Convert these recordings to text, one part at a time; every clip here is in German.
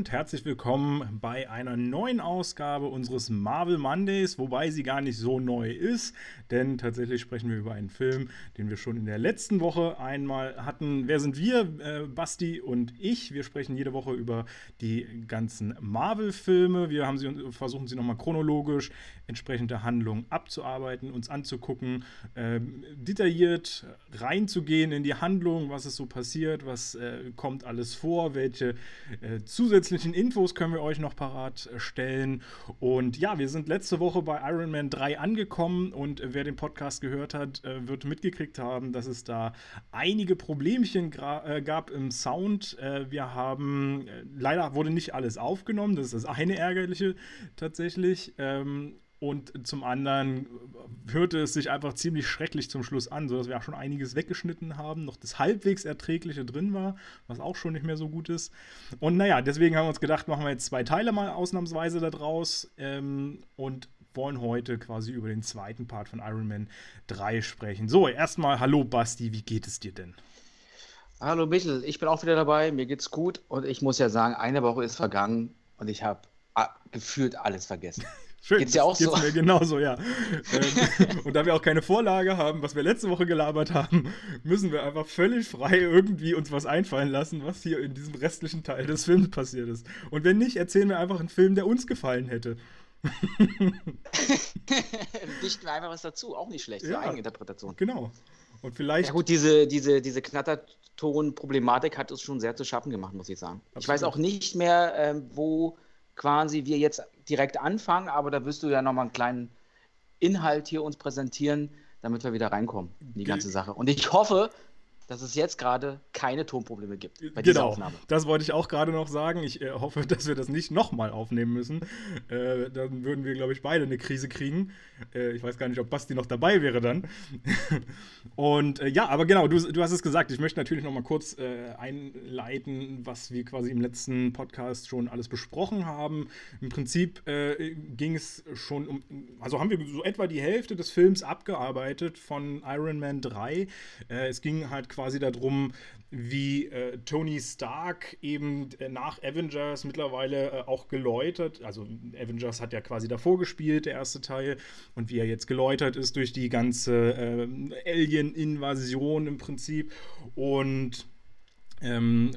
und herzlich willkommen bei einer neuen Ausgabe unseres Marvel Mondays, wobei sie gar nicht so neu ist, denn tatsächlich sprechen wir über einen Film, den wir schon in der letzten Woche einmal hatten. Wer sind wir? Äh, Basti und ich. Wir sprechen jede Woche über die ganzen Marvel-Filme. Wir haben sie, versuchen sie nochmal chronologisch entsprechend der Handlung abzuarbeiten, uns anzugucken, äh, detailliert reinzugehen in die Handlung, was ist so passiert, was äh, kommt alles vor, welche äh, zusätzlichen Infos können wir euch noch parat stellen. Und ja, wir sind letzte Woche bei Iron Man 3 angekommen und wer den Podcast gehört hat, äh, wird mitgekriegt haben, dass es da einige Problemchen äh, gab im Sound. Äh, wir haben, äh, leider wurde nicht alles aufgenommen, das ist das eine ärgerliche tatsächlich. Und zum anderen hörte es sich einfach ziemlich schrecklich zum Schluss an, sodass wir auch schon einiges weggeschnitten haben, noch das halbwegs Erträgliche drin war, was auch schon nicht mehr so gut ist. Und naja, deswegen haben wir uns gedacht, machen wir jetzt zwei Teile mal ausnahmsweise daraus ähm, und wollen heute quasi über den zweiten Part von Iron Man 3 sprechen. So, erstmal hallo Basti, wie geht es dir denn? Hallo Michel, ich bin auch wieder dabei, mir geht's gut und ich muss ja sagen, eine Woche ist vergangen und ich habe ah, gefühlt alles vergessen. Schön, geht's ja auch geht's so. mir genauso, ja. Ähm, und da wir auch keine Vorlage haben, was wir letzte Woche gelabert haben, müssen wir einfach völlig frei irgendwie uns was einfallen lassen, was hier in diesem restlichen Teil des Films passiert ist. Und wenn nicht, erzählen wir einfach einen Film, der uns gefallen hätte. Dichten wir einfach was dazu, auch nicht schlecht, ja, so Eigeninterpretation. Genau. Und vielleicht. Ja, gut, diese, diese, diese Knatterton-Problematik hat uns schon sehr zu schaffen gemacht, muss ich sagen. Absolut. Ich weiß auch nicht mehr, ähm, wo quasi wir jetzt direkt anfangen, aber da wirst du ja nochmal einen kleinen Inhalt hier uns präsentieren, damit wir wieder reinkommen in die ganze Sache. Und ich hoffe, dass es jetzt gerade keine Tonprobleme gibt bei dieser genau, Aufnahme. Das wollte ich auch gerade noch sagen. Ich äh, hoffe, dass wir das nicht nochmal aufnehmen müssen. Äh, dann würden wir, glaube ich, beide eine Krise kriegen. Äh, ich weiß gar nicht, ob Basti noch dabei wäre dann. Und äh, ja, aber genau, du, du, hast es gesagt. Ich möchte natürlich nochmal kurz äh, einleiten, was wir quasi im letzten Podcast schon alles besprochen haben. Im Prinzip äh, ging es schon um, also haben wir so etwa die Hälfte des Films abgearbeitet von Iron Man 3. es ging halt quasi quasi darum, wie äh, Tony Stark eben äh, nach Avengers mittlerweile äh, auch geläutert, also Avengers hat ja quasi davor gespielt, der erste Teil, und wie er jetzt geläutert ist durch die ganze äh, Alien-Invasion im Prinzip. Und ähm,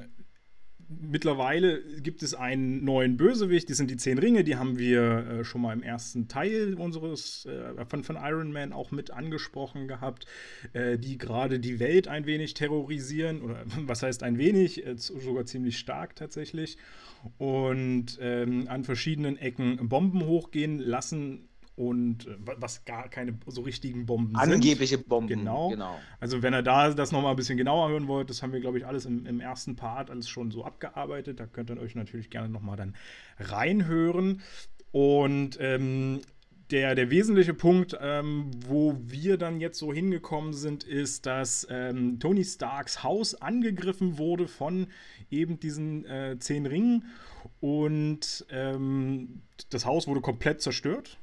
mittlerweile gibt es einen neuen Bösewicht, die sind die Zehn Ringe, die haben wir äh, schon mal im ersten Teil unseres äh, von, von Iron Man auch mit angesprochen gehabt, äh, die gerade die Welt ein wenig terrorisieren, oder was heißt ein wenig, äh, sogar ziemlich stark tatsächlich, und ähm, an verschiedenen Ecken Bomben hochgehen lassen und äh, was gar keine so richtigen Bomben Angebliche sind. Angebliche Bomben. Genau. genau. Also wenn ihr da das nochmal ein bisschen genauer hören wollt, das haben wir, glaube ich, alles im, im, ersten Part alles schon so abgearbeitet. Da könnt ihr euch natürlich gerne nochmal dann reinhören. Und ähm, der, der wesentliche Punkt, ähm, wo wir dann jetzt so hingekommen sind, ist, dass ähm, Tony Starks Haus angegriffen wurde von eben diesen äh, zehn Ringen. Und ähm, das Haus wurde komplett zerstört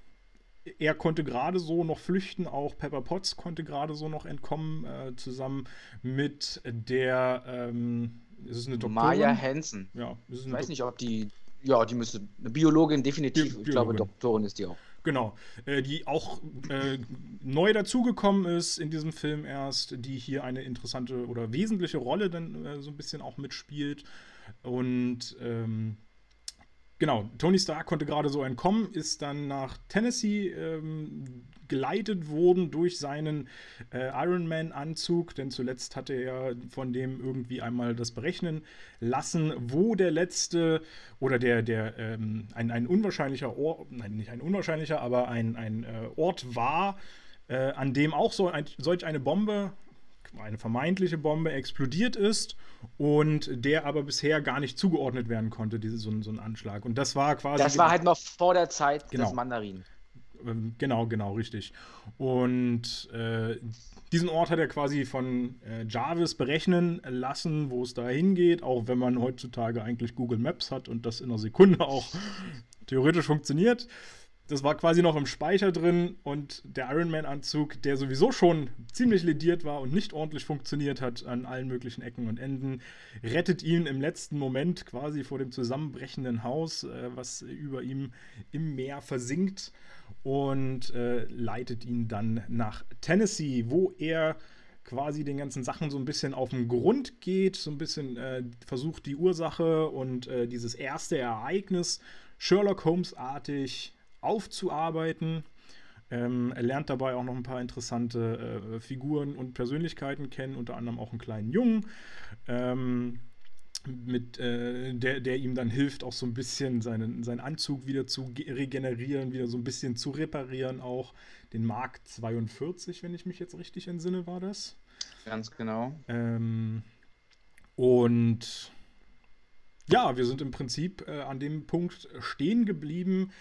er konnte gerade so noch flüchten, auch Pepper Potts konnte gerade so noch entkommen, äh, zusammen mit der, ähm, ist es eine Doktorin? Maya Hansen. Ja, ich weiß nicht, ob die, ja, die müsste, eine Biologin definitiv, Bi Biologin. ich glaube, Doktorin ist die auch. Genau, äh, die auch äh, neu dazugekommen ist in diesem Film erst, die hier eine interessante oder wesentliche Rolle dann äh, so ein bisschen auch mitspielt. Und ähm, Genau, Tony Stark konnte gerade so entkommen, ist dann nach Tennessee ähm, geleitet worden durch seinen äh, Iron Man-Anzug, denn zuletzt hatte er von dem irgendwie einmal das berechnen lassen, wo der letzte oder der, der ähm, ein, ein unwahrscheinlicher Ort, nein, nicht ein unwahrscheinlicher, aber ein, ein äh, Ort war, äh, an dem auch so ein, solch eine Bombe eine vermeintliche Bombe explodiert ist und der aber bisher gar nicht zugeordnet werden konnte, diese, so, so ein Anschlag. Und das war quasi. Das war halt noch vor der Zeit genau. des Mandarin. Ähm, genau, genau, richtig. Und äh, diesen Ort hat er quasi von äh, Jarvis berechnen lassen, wo es da hingeht, auch wenn man heutzutage eigentlich Google Maps hat und das in einer Sekunde auch theoretisch funktioniert. Das war quasi noch im Speicher drin und der Iron Man-Anzug, der sowieso schon ziemlich lediert war und nicht ordentlich funktioniert hat an allen möglichen Ecken und Enden, rettet ihn im letzten Moment quasi vor dem zusammenbrechenden Haus, äh, was über ihm im Meer versinkt und äh, leitet ihn dann nach Tennessee, wo er quasi den ganzen Sachen so ein bisschen auf den Grund geht, so ein bisschen äh, versucht die Ursache und äh, dieses erste Ereignis Sherlock Holmes-artig aufzuarbeiten. Ähm, er lernt dabei auch noch ein paar interessante äh, Figuren und Persönlichkeiten kennen, unter anderem auch einen kleinen Jungen, ähm, mit, äh, der, der ihm dann hilft, auch so ein bisschen seinen, seinen Anzug wieder zu regenerieren, wieder so ein bisschen zu reparieren, auch den Mark 42, wenn ich mich jetzt richtig entsinne, war das. Ganz genau. Ähm, und ja, wir sind im Prinzip äh, an dem Punkt stehen geblieben,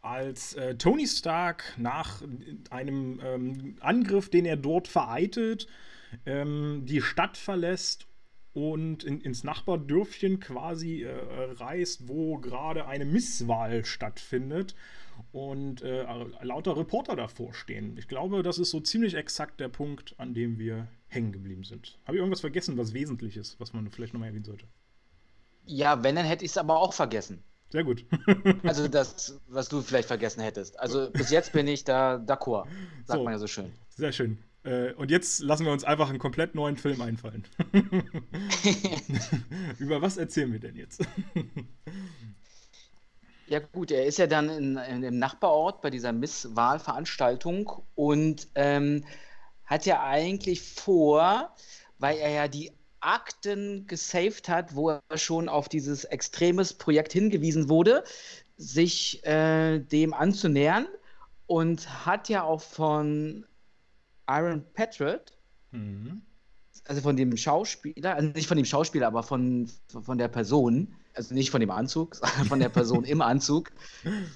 als äh, Tony Stark nach einem ähm, Angriff, den er dort vereitelt, ähm, die Stadt verlässt und in, ins Nachbardörfchen quasi äh, reist, wo gerade eine Misswahl stattfindet und äh, lauter Reporter davor stehen. Ich glaube, das ist so ziemlich exakt der Punkt, an dem wir hängen geblieben sind. Habe ich irgendwas vergessen, was wesentlich ist, was man vielleicht nochmal erwähnen sollte? Ja, wenn, dann hätte ich es aber auch vergessen. Sehr gut. also das, was du vielleicht vergessen hättest. Also bis jetzt bin ich da d'accord, sagt so, man ja so schön. Sehr schön. Äh, und jetzt lassen wir uns einfach einen komplett neuen Film einfallen. Über was erzählen wir denn jetzt? ja gut, er ist ja dann in, in, im Nachbarort bei dieser Misswahlveranstaltung und ähm, hat ja eigentlich vor, weil er ja die Akten gesaved hat, wo er schon auf dieses extremes Projekt hingewiesen wurde, sich äh, dem anzunähern und hat ja auch von Iron Patriot, mhm. also von dem Schauspieler, also nicht von dem Schauspieler, aber von, von der Person, also nicht von dem Anzug, sondern von der Person im Anzug.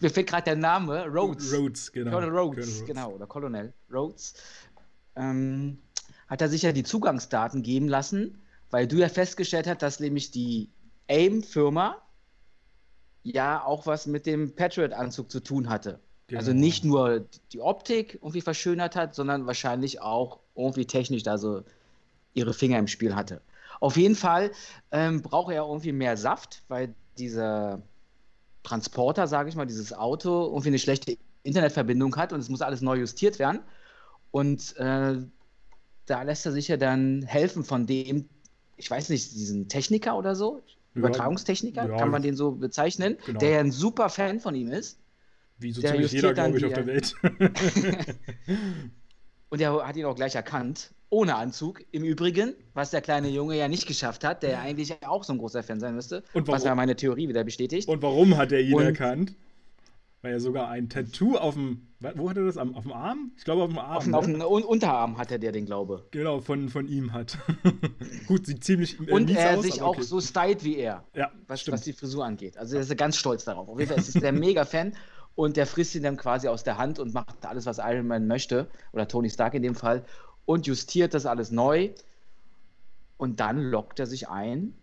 Mir fehlt gerade der Name, Rhodes. Rhodes, genau. Colonel Rhodes, Rhodes. genau, oder Colonel Rhodes. Ähm, hat er sich ja die Zugangsdaten geben lassen weil du ja festgestellt hast, dass nämlich die AIM-Firma ja auch was mit dem Patriot-Anzug zu tun hatte. Genau. Also nicht nur die Optik irgendwie verschönert hat, sondern wahrscheinlich auch irgendwie technisch da so ihre Finger im Spiel hatte. Auf jeden Fall ähm, braucht er irgendwie mehr Saft, weil dieser Transporter, sage ich mal, dieses Auto irgendwie eine schlechte Internetverbindung hat und es muss alles neu justiert werden. Und äh, da lässt er sich ja dann helfen von dem ich weiß nicht, diesen Techniker oder so, Übertragungstechniker, ja, kann man den so bezeichnen, genau. der ja ein super Fan von ihm ist. Wie so ziemlich jeder, glaube ich, auf der Welt. Und er hat ihn auch gleich erkannt, ohne Anzug. Im Übrigen, was der kleine Junge ja nicht geschafft hat, der ja eigentlich auch so ein großer Fan sein müsste, was ja meine Theorie wieder bestätigt. Und warum hat er ihn Und erkannt? Weil er sogar ein Tattoo auf dem. Wo hat er das? Auf dem Arm? Ich glaube auf dem Arm. Auf, ne? auf dem Unterarm hat er der den, glaube Genau, von, von ihm hat. Gut, sieht ziemlich. Äh, Und er aus, sich auch okay. so stylt wie er. Ja. Was, was die Frisur angeht. Also er ist ganz stolz darauf. Auf jeden Fall ist er mega Fan. Und der frisst ihn dann quasi aus der Hand und macht alles, was Iron Man möchte. Oder Tony Stark in dem Fall. Und justiert das alles neu. Und dann lockt er sich ein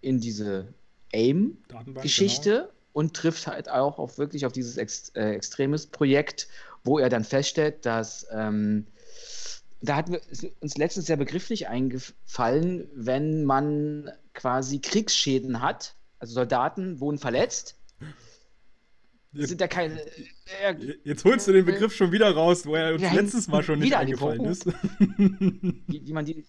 in diese AIM-Geschichte. Und trifft halt auch auf wirklich auf dieses Ex äh, extremes Projekt, wo er dann feststellt, dass ähm, da hat uns letztens der Begriff nicht eingefallen, wenn man quasi Kriegssschäden hat, also Soldaten wurden verletzt. Jetzt, sind ja keine. Äh, jetzt holst du den Begriff schon wieder raus, wo er uns letztes Mal schon nicht eingefallen ist. Wie, wie, man die,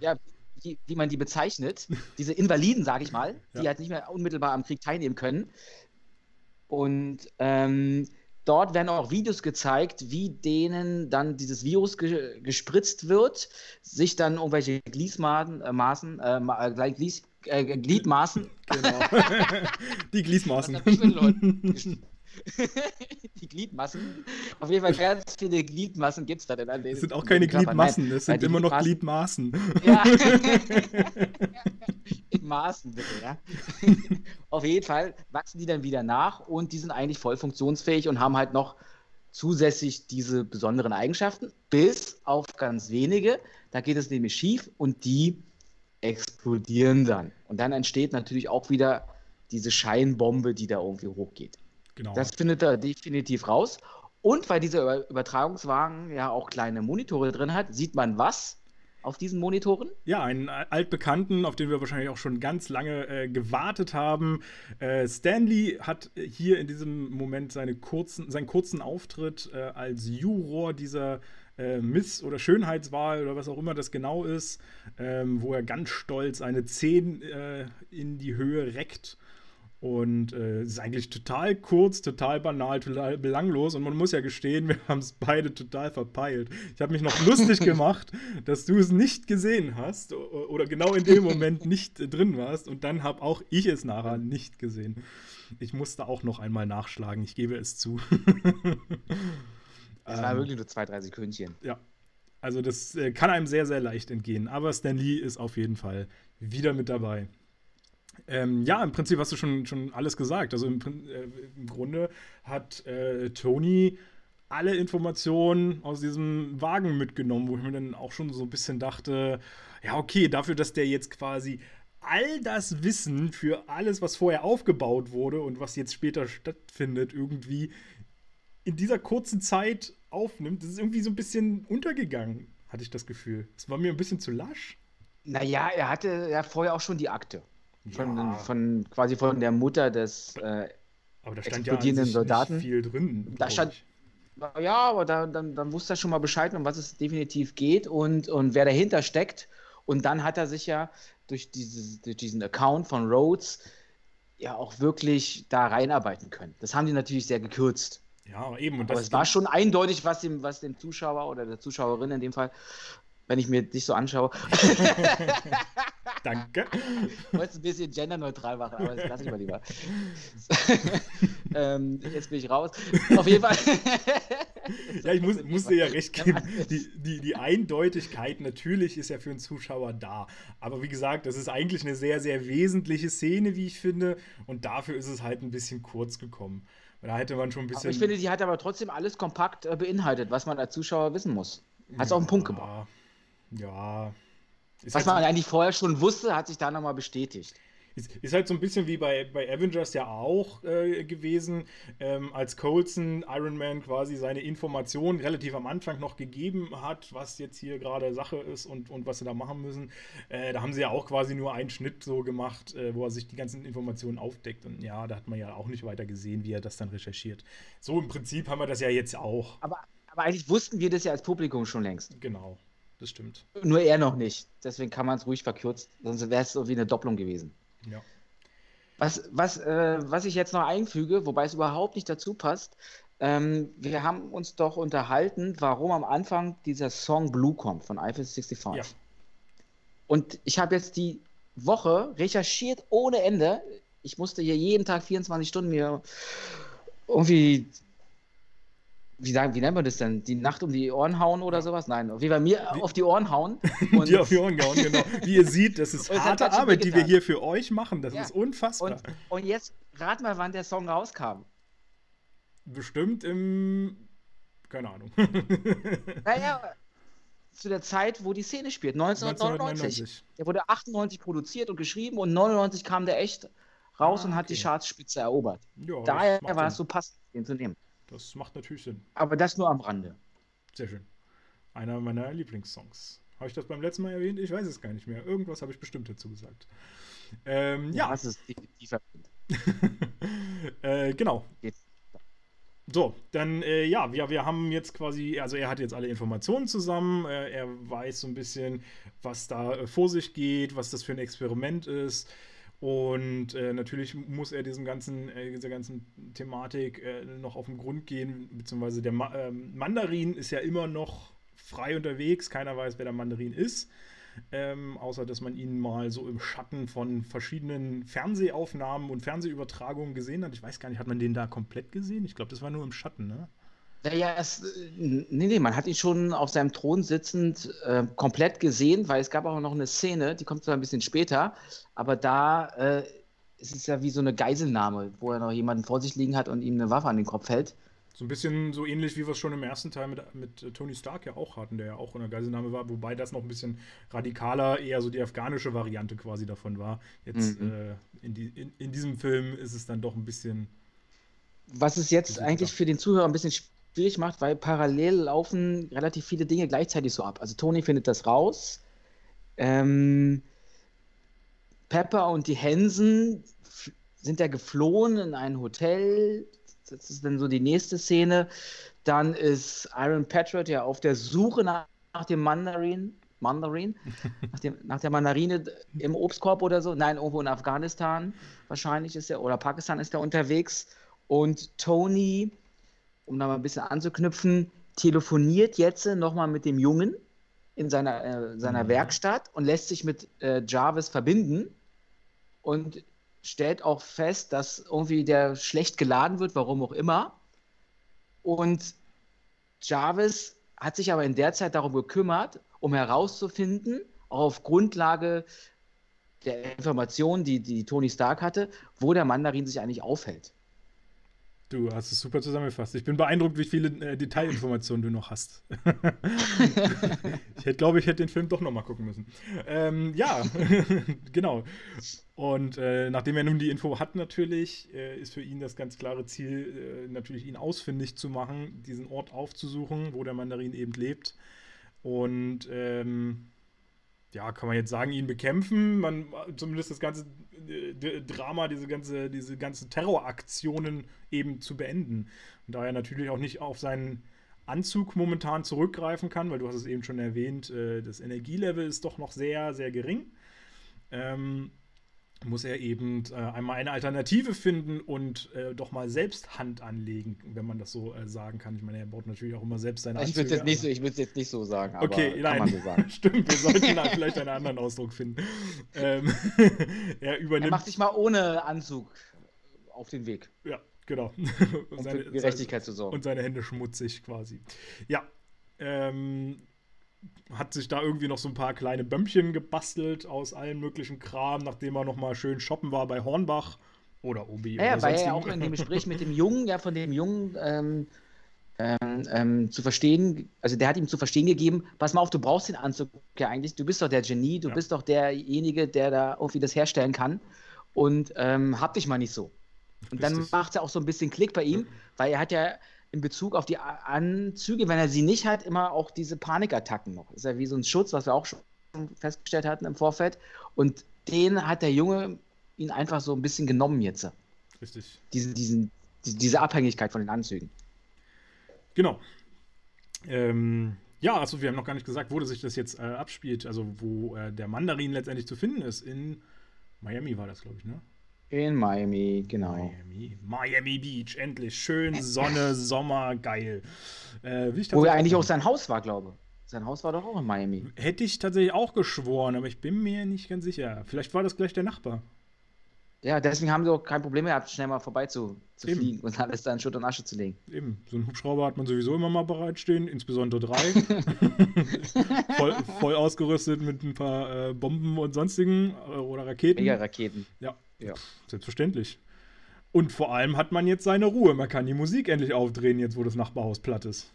ja, wie, wie man die bezeichnet, diese Invaliden, sage ich mal, ja. die halt nicht mehr unmittelbar am Krieg teilnehmen können. Und ähm, dort werden auch Videos gezeigt, wie denen dann dieses Virus ge gespritzt wird, sich dann irgendwelche Gliesmaßen, äh, Maßen, äh, äh Glies, äh, Gliedmaßen. Genau. die Gliesmaßen. die Gliedmassen. Auf jeden Fall ganz viele Gliedmassen gibt es da denn an Es sind auch keine Gliedmassen, es sind immer noch Gliedmaßen. Ja. In Maßen bitte, ja. Auf jeden Fall wachsen die dann wieder nach und die sind eigentlich voll funktionsfähig und haben halt noch zusätzlich diese besonderen Eigenschaften, bis auf ganz wenige. Da geht es nämlich schief und die explodieren dann. Und dann entsteht natürlich auch wieder diese Scheinbombe, die da irgendwie hochgeht. Genau. Das findet er definitiv raus. Und weil dieser Übertragungswagen ja auch kleine Monitore drin hat, sieht man was auf diesen Monitoren? Ja, einen altbekannten, auf den wir wahrscheinlich auch schon ganz lange äh, gewartet haben. Äh, Stanley hat hier in diesem Moment seine kurzen, seinen kurzen Auftritt äh, als Juror dieser äh, Miss- oder Schönheitswahl oder was auch immer das genau ist, ähm, wo er ganz stolz eine 10 äh, in die Höhe reckt und äh, es ist eigentlich total kurz, total banal, total belanglos. Und man muss ja gestehen, wir haben es beide total verpeilt. Ich habe mich noch lustig gemacht, dass du es nicht gesehen hast oder genau in dem Moment nicht drin warst. Und dann habe auch ich es nachher nicht gesehen. Ich musste auch noch einmal nachschlagen, ich gebe es zu. Es war ähm, wirklich nur zwei, drei Sekündchen. Ja. Also das äh, kann einem sehr, sehr leicht entgehen. Aber Stan Lee ist auf jeden Fall wieder mit dabei. Ähm, ja, im Prinzip hast du schon, schon alles gesagt. Also im, äh, im Grunde hat äh, Tony alle Informationen aus diesem Wagen mitgenommen, wo ich mir dann auch schon so ein bisschen dachte, ja, okay, dafür, dass der jetzt quasi all das Wissen für alles, was vorher aufgebaut wurde und was jetzt später stattfindet, irgendwie in dieser kurzen Zeit aufnimmt, das ist irgendwie so ein bisschen untergegangen, hatte ich das Gefühl. Es war mir ein bisschen zu lasch. Naja, er hatte ja vorher auch schon die Akte. Von, ja. von quasi von der Mutter des äh, aber da stand explodierenden ja Soldaten. viel drin. Da stand, ja, aber da, dann, dann wusste er schon mal Bescheid, um was es definitiv geht und, und wer dahinter steckt. Und dann hat er sich ja durch, dieses, durch diesen Account von Rhodes ja auch wirklich da reinarbeiten können. Das haben die natürlich sehr gekürzt. Ja, eben. Und aber es war schon eindeutig, was dem, was dem Zuschauer oder der Zuschauerin in dem Fall wenn ich mir dich so anschaue. Danke. Ich wollte es ein bisschen genderneutral machen, aber das lasse ich mal lieber. ähm, jetzt bin ich raus. Auf jeden Fall. ja, ich muss, muss dir ja recht geben. Die, die, die Eindeutigkeit natürlich ist ja für einen Zuschauer da. Aber wie gesagt, das ist eigentlich eine sehr, sehr wesentliche Szene, wie ich finde. Und dafür ist es halt ein bisschen kurz gekommen. Da hätte man schon ein bisschen. Aber ich finde, sie hat aber trotzdem alles kompakt äh, beinhaltet, was man als Zuschauer wissen muss. Hat es ja, auf den Punkt gebracht. Ja. Was halt man so, eigentlich vorher schon wusste, hat sich da nochmal bestätigt. Ist, ist, halt so ein bisschen wie bei, bei Avengers ja auch äh, gewesen, ähm, als Coulson Iron Man quasi seine Informationen relativ am Anfang noch gegeben hat, was jetzt hier gerade Sache ist und, und was sie da machen müssen. Äh, da haben sie ja auch quasi nur einen Schnitt so gemacht, äh, wo er sich die ganzen Informationen aufdeckt. Und ja, da hat man ja auch nicht weiter gesehen, wie er das dann recherchiert. So im Prinzip haben wir das ja jetzt auch. Aber, aber eigentlich wussten wir das ja als Publikum schon längst. Genau das stimmt. Nur er noch nicht. Deswegen kann man es ruhig verkürzen, sonst wäre es so wie eine Doppelung gewesen. Ja. Was, was, äh, was ich jetzt noch einfüge, wobei es überhaupt nicht dazu passt, ähm, wir haben uns doch unterhalten, warum am Anfang dieser Song Blue kommt von Eiffel 65. Ja. Und ich habe jetzt die Woche recherchiert ohne Ende. Ich musste hier jeden Tag 24 Stunden mir irgendwie wie, sagen, wie nennt man das denn? Die Nacht um die Ohren hauen oder sowas? Nein, wie bei mir wie, auf die Ohren hauen. Und die auf die Ohren hauen, genau. Wie ihr seht, das ist harte Arbeit, die wir hier für euch machen. Das ja. ist unfassbar. Und, und, jetzt rat mal, wann der Song rauskam. Bestimmt im. Keine Ahnung. naja, zu der Zeit, wo die Szene spielt, 1999. 1999. Der wurde 98 produziert und geschrieben und 99 kam der echt raus ah, und hat okay. die Chartspitze erobert. Ja, Daher war es so passend, den zu nehmen. Das macht natürlich Sinn. Aber das nur am Rande. Sehr schön. Einer meiner Lieblingssongs. Habe ich das beim letzten Mal erwähnt? Ich weiß es gar nicht mehr. Irgendwas habe ich bestimmt dazu gesagt. Ähm, ja. Das ist definitiv äh, Genau. So, dann, äh, ja, wir, wir haben jetzt quasi, also er hat jetzt alle Informationen zusammen, äh, er weiß so ein bisschen, was da äh, vor sich geht, was das für ein Experiment ist. Und äh, natürlich muss er diesem ganzen, äh, dieser ganzen Thematik äh, noch auf den Grund gehen, beziehungsweise der Ma ähm, Mandarin ist ja immer noch frei unterwegs, keiner weiß, wer der Mandarin ist. Ähm, außer dass man ihn mal so im Schatten von verschiedenen Fernsehaufnahmen und Fernsehübertragungen gesehen hat. Ich weiß gar nicht, hat man den da komplett gesehen? Ich glaube, das war nur im Schatten, ne? Naja, es, nee, nee, man hat ihn schon auf seinem Thron sitzend äh, komplett gesehen, weil es gab auch noch eine Szene, die kommt zwar ein bisschen später, aber da äh, ist es ja wie so eine Geiselnahme, wo er noch jemanden vor sich liegen hat und ihm eine Waffe an den Kopf hält. So ein bisschen so ähnlich, wie wir es schon im ersten Teil mit, mit Tony Stark ja auch hatten, der ja auch in der Geiselnahme war, wobei das noch ein bisschen radikaler, eher so die afghanische Variante quasi davon war. Jetzt mhm. äh, in, die, in, in diesem Film ist es dann doch ein bisschen Was es jetzt eigentlich für den Zuhörer ein bisschen schwierig macht, weil parallel laufen relativ viele Dinge gleichzeitig so ab. Also Tony findet das raus. Ähm, Pepper und die Hensen sind ja geflohen in ein Hotel. Das ist dann so die nächste Szene. Dann ist Iron Patriot ja auf der Suche nach, nach dem Mandarin. Mandarin, nach, dem, nach, der Mandarine im Obstkorb oder so. Nein, irgendwo in Afghanistan wahrscheinlich ist er, oder Pakistan ist er unterwegs. Und Tony, um da mal ein bisschen anzuknüpfen, telefoniert jetzt nochmal mit dem Jungen in seiner, äh, seiner mhm. Werkstatt und lässt sich mit äh, Jarvis verbinden und stellt auch fest, dass irgendwie der schlecht geladen wird, warum auch immer. Und Jarvis hat sich aber in der Zeit darum gekümmert, um herauszufinden, auch auf Grundlage der Informationen, die, die Tony Stark hatte, wo der Mandarin sich eigentlich aufhält. Du hast es super zusammengefasst. Ich bin beeindruckt, wie viele äh, Detailinformationen du noch hast. ich glaube, ich hätte den Film doch noch mal gucken müssen. Ähm, ja, genau. Und äh, nachdem er nun die Info hat, natürlich, äh, ist für ihn das ganz klare Ziel, äh, natürlich ihn ausfindig zu machen, diesen Ort aufzusuchen, wo der Mandarin eben lebt. Und ähm, ja, kann man jetzt sagen, ihn bekämpfen. Man, zumindest das ganze äh, Drama, diese ganze, diese ganzen Terroraktionen eben zu beenden. Und da er natürlich auch nicht auf seinen Anzug momentan zurückgreifen kann, weil du hast es eben schon erwähnt, äh, das Energielevel ist doch noch sehr, sehr gering. Ähm, muss er eben äh, einmal eine Alternative finden und äh, doch mal selbst Hand anlegen, wenn man das so äh, sagen kann. Ich meine, er baut natürlich auch immer selbst seine Ich würde es jetzt, so, jetzt nicht so sagen, aber okay, nein, so sagen. Stimmt, wir sollten da vielleicht einen anderen Ausdruck finden. Ähm, er übernimmt. Er macht sich mal ohne Anzug auf den Weg. Ja, genau. um seine, Gerechtigkeit zu sorgen. Und seine Hände schmutzig quasi. Ja. Ähm, hat sich da irgendwie noch so ein paar kleine Bömmchen gebastelt aus allen möglichen Kram, nachdem er noch mal schön shoppen war bei Hornbach oder Obi. Ja, ja weil er ja auch in dem Gespräch mit dem Jungen, ja, von dem Jungen ähm, ähm, ähm, zu verstehen, also der hat ihm zu verstehen gegeben, pass mal auf, du brauchst den Anzug ja eigentlich, du bist doch der Genie, du ja. bist doch derjenige, der da irgendwie das herstellen kann und ähm, hab dich mal nicht so. Und Richtig. dann macht es ja auch so ein bisschen Klick bei ihm, weil er hat ja in Bezug auf die Anzüge, wenn er sie nicht hat, immer auch diese Panikattacken noch. Das ist ja wie so ein Schutz, was wir auch schon festgestellt hatten im Vorfeld. Und den hat der Junge ihn einfach so ein bisschen genommen jetzt. Richtig. Diese, diesen, diese Abhängigkeit von den Anzügen. Genau. Ähm, ja, also wir haben noch gar nicht gesagt, wo sich das jetzt äh, abspielt, also wo äh, der Mandarin letztendlich zu finden ist. In Miami war das, glaube ich, ne? In Miami, genau. Miami, Miami Beach, endlich. Schön, Sonne, Sommer, geil. Äh, Wo er eigentlich auch sein Haus war, glaube ich. Sein Haus war doch auch in Miami. Hätte ich tatsächlich auch geschworen, aber ich bin mir nicht ganz sicher. Vielleicht war das gleich der Nachbar. Ja, deswegen haben sie auch kein Problem gehabt, schnell mal vorbei zu, zu fliegen und alles da in Schutt und Asche zu legen. Eben, so einen Hubschrauber hat man sowieso immer mal bereitstehen, insbesondere drei. voll, voll, ausgerüstet mit ein paar äh, Bomben und sonstigen äh, oder Raketen. Mega-Raketen. Ja, ja. Selbstverständlich. Und vor allem hat man jetzt seine Ruhe. Man kann die Musik endlich aufdrehen, jetzt wo das Nachbarhaus platt ist.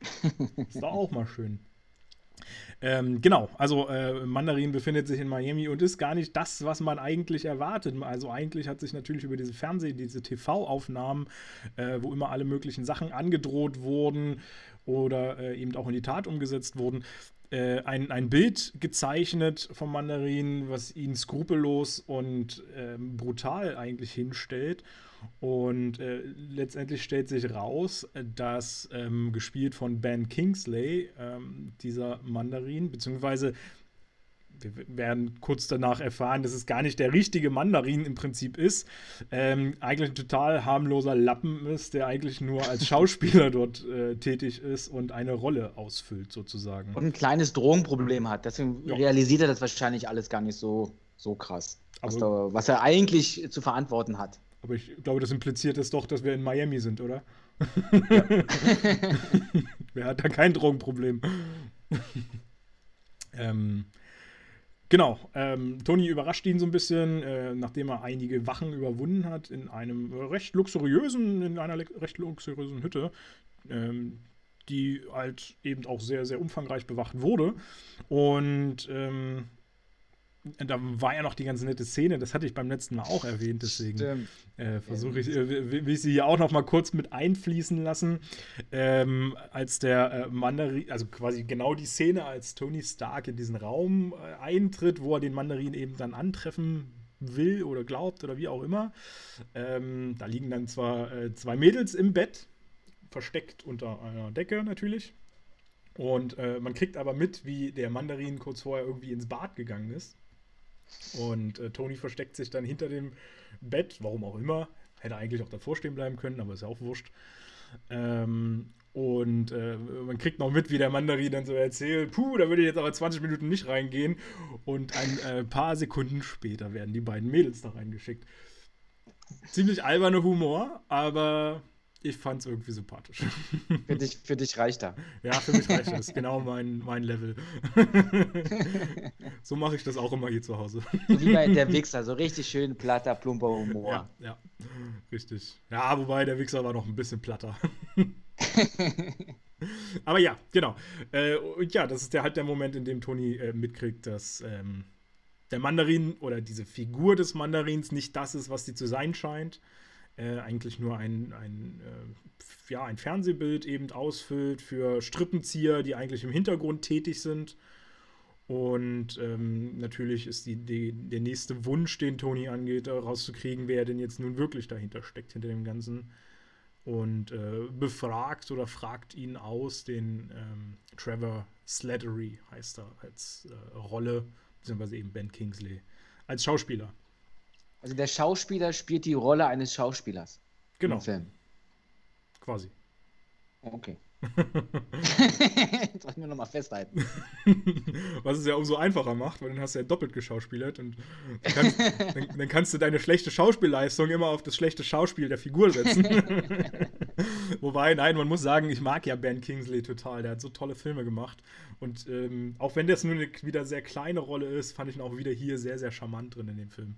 ist doch auch mal schön. Ähm, genau, also äh, Mandarin befindet sich in Miami und ist gar nicht das, was man eigentlich erwartet. Also eigentlich hat sich natürlich über diese Fernseh-, diese TV-Aufnahmen, äh, wo immer alle möglichen Sachen angedroht wurden oder äh, eben auch in die Tat umgesetzt wurden, äh, ein, ein Bild gezeichnet vom Mandarin, was ihn skrupellos und äh, brutal eigentlich hinstellt. Und äh, letztendlich stellt sich raus, dass ähm, gespielt von Ben Kingsley, ähm, dieser Mandarin, beziehungsweise wir werden kurz danach erfahren, dass es gar nicht der richtige Mandarin im Prinzip ist. Ähm, eigentlich ein total harmloser Lappen ist, der eigentlich nur als Schauspieler dort äh, tätig ist und eine Rolle ausfüllt, sozusagen. Und ein kleines Drogenproblem hat. Deswegen ja. realisiert er das wahrscheinlich alles gar nicht so, so krass. Was, da, was er eigentlich zu verantworten hat. Aber ich glaube, das impliziert es doch, dass wir in Miami sind, oder? Ja. Wer hat da kein Drogenproblem? ähm, Genau, ähm, Tony überrascht ihn so ein bisschen, äh, nachdem er einige Wachen überwunden hat, in einem recht luxuriösen, in einer recht luxuriösen Hütte, ähm, die halt eben auch sehr, sehr umfangreich bewacht wurde. Und ähm, da war ja noch die ganze nette Szene, das hatte ich beim letzten Mal auch erwähnt, deswegen äh, versuche ich, äh, will ich sie hier auch noch mal kurz mit einfließen lassen. Ähm, als der äh, Mandarin, also quasi genau die Szene, als Tony Stark in diesen Raum äh, eintritt, wo er den Mandarin eben dann antreffen will oder glaubt oder wie auch immer. Ähm, da liegen dann zwar äh, zwei Mädels im Bett, versteckt unter einer Decke natürlich. Und äh, man kriegt aber mit, wie der Mandarin kurz vorher irgendwie ins Bad gegangen ist. Und äh, Tony versteckt sich dann hinter dem Bett, warum auch immer. Hätte eigentlich auch davor stehen bleiben können, aber ist ja auch wurscht. Ähm, und äh, man kriegt noch mit, wie der Mandarin dann so erzählt, puh, da würde ich jetzt aber 20 Minuten nicht reingehen. Und ein äh, paar Sekunden später werden die beiden Mädels da reingeschickt. Ziemlich alberner Humor, aber ich fand es irgendwie sympathisch. Für dich, für dich reicht er. Ja, für mich reicht das. Genau mein, mein Level. so mache ich das auch immer hier zu Hause. Wie bei der Wichser, so richtig schön platter, plumper Humor. Ja, ja, richtig. Ja, wobei der Wichser war noch ein bisschen platter. Aber ja, genau. Äh, und ja, das ist der, halt der Moment, in dem Toni äh, mitkriegt, dass ähm, der Mandarin oder diese Figur des Mandarins nicht das ist, was sie zu sein scheint äh, eigentlich nur ein, ein, äh, ja, ein Fernsehbild eben ausfüllt für Strippenzieher, die eigentlich im Hintergrund tätig sind. Und ähm, natürlich ist die, die, der nächste Wunsch, den Tony angeht, rauszukriegen, wer denn jetzt nun wirklich dahinter steckt, hinter dem Ganzen. Und äh, befragt oder fragt ihn aus, den ähm, Trevor Slattery heißt er als äh, Rolle, beziehungsweise eben Ben Kingsley, als Schauspieler. Also der Schauspieler spielt die Rolle eines Schauspielers. Genau. Im Film. Quasi. Okay. Jetzt wollen wir nochmal festhalten. Was es ja umso einfacher macht, weil dann hast du ja doppelt geschauspielert und dann kannst, dann, dann kannst, du deine schlechte Schauspielleistung immer auf das schlechte Schauspiel der Figur setzen. Wobei, nein, man muss sagen, ich mag ja Ben Kingsley total. Der hat so tolle Filme gemacht. Und ähm, auch wenn das nur eine wieder sehr kleine Rolle ist, fand ich ihn auch wieder hier sehr, sehr charmant drin in dem Film.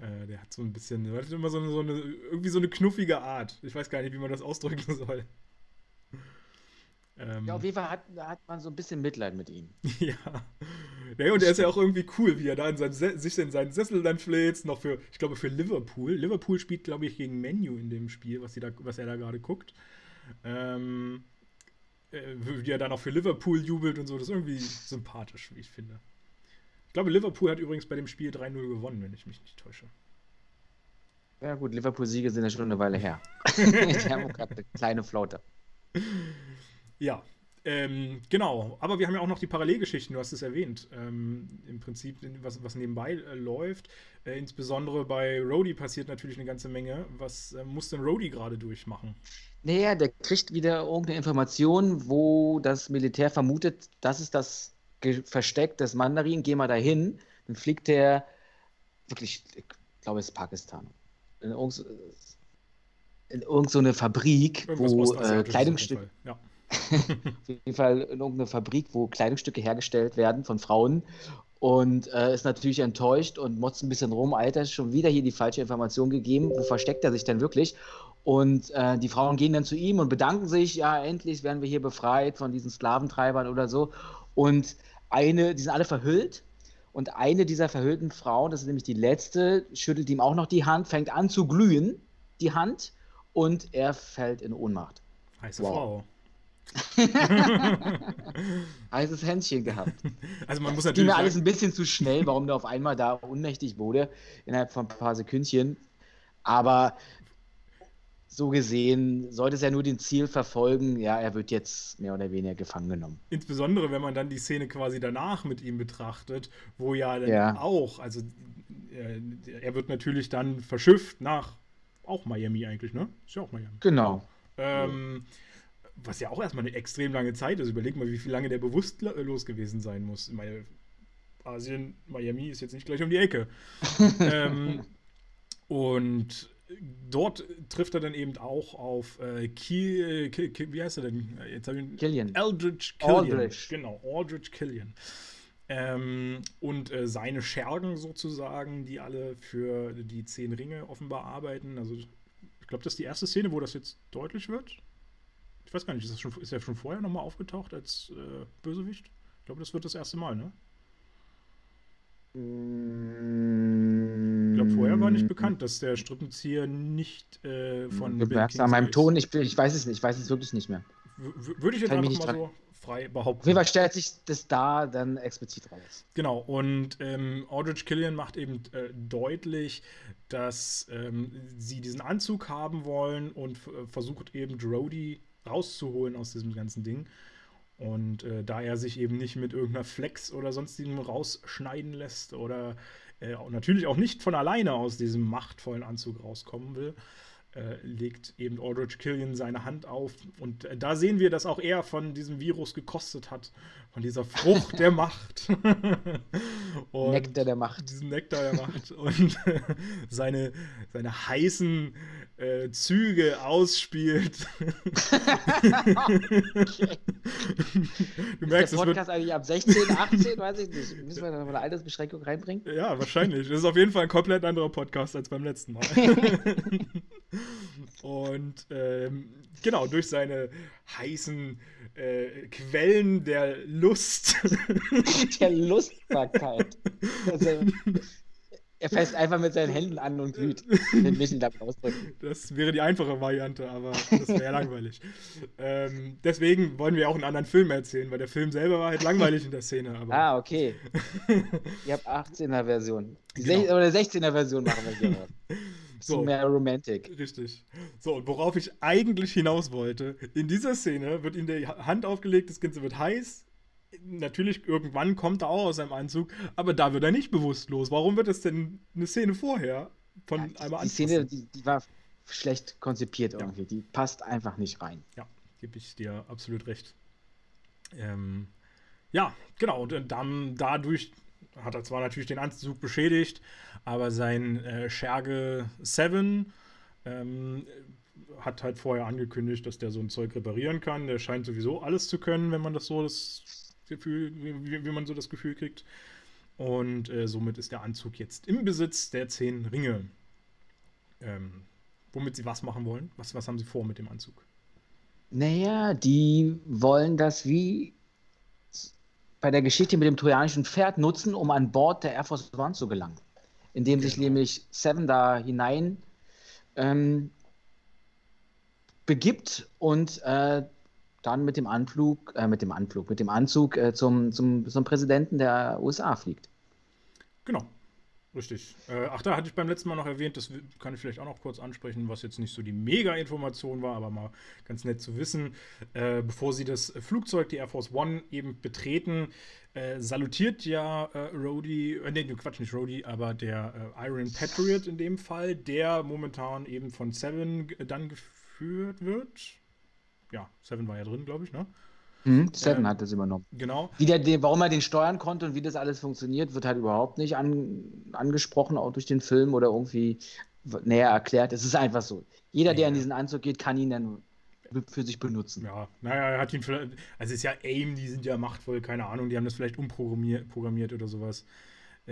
Äh, der hat so ein bisschen, der hat immer so eine, so eine, irgendwie so eine knuffige Art. Ich weiß gar nicht, wie man das ausdrücken soll. Ähm, ja, auf jeden Fall hat, hat man so ein bisschen Mitleid mit ihm. ja. Ja, und er ist ja auch irgendwie cool, wie er da in seinem sich in seinen Sessel dann fläzt, noch für, ich glaube, für Liverpool. Liverpool spielt, glaube ich, gegen Menu in dem Spiel, was, da, was er da gerade guckt. Ähm, äh, wie er dann auch für Liverpool jubelt und so, das ist irgendwie sympathisch, wie ich finde. Ich glaube, Liverpool hat übrigens bei dem Spiel 3-0 gewonnen, wenn ich mich nicht täusche. Ja, gut, Liverpool-Siege sind ja schon eine Weile her. Die haben gerade eine kleine Flaute. Ja, ähm, genau. Aber wir haben ja auch noch die Parallelgeschichten, du hast es erwähnt. Ähm, Im Prinzip, was, was nebenbei äh, läuft. Äh, insbesondere bei Rody passiert natürlich eine ganze Menge. Was äh, muss denn Rody gerade durchmachen? Naja, der kriegt wieder irgendeine Information, wo das Militär vermutet, dass es das versteckt, das Mandarin, geh mal dahin, dann fliegt der wirklich, ich glaube, es ist Pakistan. In irgendeine in irgend so Fabrik, Irgendwas wo äh, Kleidungsstücke. Ja. auf jeden Fall in irgendeine Fabrik, wo Kleidungsstücke hergestellt werden von Frauen und äh, ist natürlich enttäuscht und motzt ein bisschen rum. Alter, ist schon wieder hier die falsche Information gegeben. Wo versteckt er sich denn wirklich? Und äh, die Frauen gehen dann zu ihm und bedanken sich, ja, endlich werden wir hier befreit von diesen Sklaventreibern oder so. Und eine, die sind alle verhüllt. Und eine dieser verhüllten Frauen, das ist nämlich die letzte, schüttelt ihm auch noch die Hand, fängt an zu glühen, die Hand, und er fällt in Ohnmacht. Heiße wow. Frau. Heißes Händchen gehabt. Also man muss natürlich. Ging mir alles ein bisschen zu schnell, warum der auf einmal da ohnmächtig wurde, innerhalb von ein paar Sekündchen. Aber so gesehen sollte es ja nur den Ziel verfolgen, ja, er wird jetzt mehr oder weniger gefangen genommen. Insbesondere, wenn man dann die Szene quasi danach mit ihm betrachtet, wo ja dann ja. auch, also äh, er wird natürlich dann verschifft nach auch Miami eigentlich, ne? Ist ja auch Miami. Genau. Ähm, was ja auch erstmal eine extrem lange Zeit ist. Überleg mal, wie viel lange der bewusstlos gewesen sein muss. Ich meine, Asien, Miami ist jetzt nicht gleich um die Ecke. ähm, und dort trifft er dann eben auch auf äh, Ki, äh, Ki, wie heißt er denn? Jetzt ich Killian. Eldridge Killian. Aldrich. Genau, Aldrich Killian. Ähm, und äh, seine Schergen sozusagen, die alle für die zehn Ringe offenbar arbeiten. Also ich glaube, das ist die erste Szene, wo das jetzt deutlich wird. Ich weiß gar nicht, ist, das schon, ist er schon vorher nochmal aufgetaucht als äh, Bösewicht? Ich glaube, das wird das erste Mal, ne? Ich glaube, vorher war nicht bekannt, dass der Strippenzieher nicht äh, von. Du merkst an meinem Ton, ich, ich weiß es nicht, ich weiß es wirklich nicht mehr. W würde ich jetzt Kann einfach mal so frei behaupten. Auf jeden Fall stellt sich das da dann explizit raus. Genau, und ähm, Aldrich Killian macht eben äh, deutlich, dass ähm, sie diesen Anzug haben wollen und äh, versucht eben Jodie rauszuholen aus diesem ganzen Ding. Und äh, da er sich eben nicht mit irgendeiner Flex oder sonstigem rausschneiden lässt oder äh, natürlich auch nicht von alleine aus diesem machtvollen Anzug rauskommen will, äh, legt eben Aldrich Killian seine Hand auf. Und äh, da sehen wir, dass auch er von diesem Virus gekostet hat, von dieser Frucht der Macht. Nektar der Macht. Diesen Nektar der Macht. Und seine, seine heißen äh, Züge ausspielt. okay. Du merkst, ist der Podcast eigentlich ab 16, 18, weiß ich nicht. Müssen wir da noch eine Altersbeschränkung reinbringen? Ja, wahrscheinlich. Das ist auf jeden Fall ein komplett anderer Podcast als beim letzten Mal. Und ähm, genau, durch seine heißen äh, Quellen der Lust. der Lustbarkeit. Also, er fässt einfach mit seinen Händen an und glüht. Den Mission damit ausdrücken. Das wäre die einfache Variante, aber das wäre ja langweilig. Ähm, deswegen wollen wir auch einen anderen Film erzählen, weil der Film selber war halt langweilig in der Szene. Aber ah, okay. Ihr habt 18er-Version. Genau. Oder 16er-Version machen wir hier. So, mehr Romantic. Richtig. So, und worauf ich eigentlich hinaus wollte, in dieser Szene wird ihm die Hand aufgelegt, das Kind wird heiß, natürlich, irgendwann kommt er auch aus seinem Anzug, aber da wird er nicht bewusstlos. Warum wird es denn eine Szene vorher von ja, die, einmal Die Szene, die, die, war schlecht konzipiert irgendwie. Ja. Die passt einfach nicht rein. Ja, gebe ich dir absolut recht. Ähm, ja, genau. Und dann dadurch hat er zwar natürlich den Anzug beschädigt, aber sein äh, Scherge 7 ähm, hat halt vorher angekündigt, dass der so ein Zeug reparieren kann. Der scheint sowieso alles zu können, wenn man das so das Gefühl, wie, wie man so das Gefühl kriegt. Und äh, somit ist der Anzug jetzt im Besitz der zehn Ringe. Ähm, womit sie was machen wollen? Was, was haben sie vor mit dem Anzug? Naja, die wollen das wie bei der Geschichte mit dem trojanischen Pferd nutzen, um an Bord der Air Force One zu gelangen. Indem sich genau. nämlich Seven da hinein ähm, begibt und äh, dann mit dem Anflug, äh, mit dem Anflug, mit dem Anzug äh, zum, zum, zum Präsidenten der USA fliegt. Genau. Richtig. Äh, ach, da hatte ich beim letzten Mal noch erwähnt, das kann ich vielleicht auch noch kurz ansprechen, was jetzt nicht so die Mega-Information war, aber mal ganz nett zu wissen. Äh, bevor sie das Flugzeug, die Air Force One, eben betreten, äh, salutiert ja äh, Rhodey, äh, nee, Quatsch, nicht Rhodey, aber der äh, Iron Patriot in dem Fall, der momentan eben von Seven dann geführt wird ja, Seven war ja drin, glaube ich, ne? Mhm, Seven ähm, hat das übernommen. Genau. Wie der, warum er den steuern konnte und wie das alles funktioniert, wird halt überhaupt nicht an, angesprochen, auch durch den Film oder irgendwie näher erklärt. Es ist einfach so. Jeder, ja. der in diesen Anzug geht, kann ihn dann für sich benutzen. Ja, naja, er hat ihn vielleicht, also es ist ja AIM, die sind ja machtvoll, keine Ahnung, die haben das vielleicht umprogrammiert programmiert oder sowas.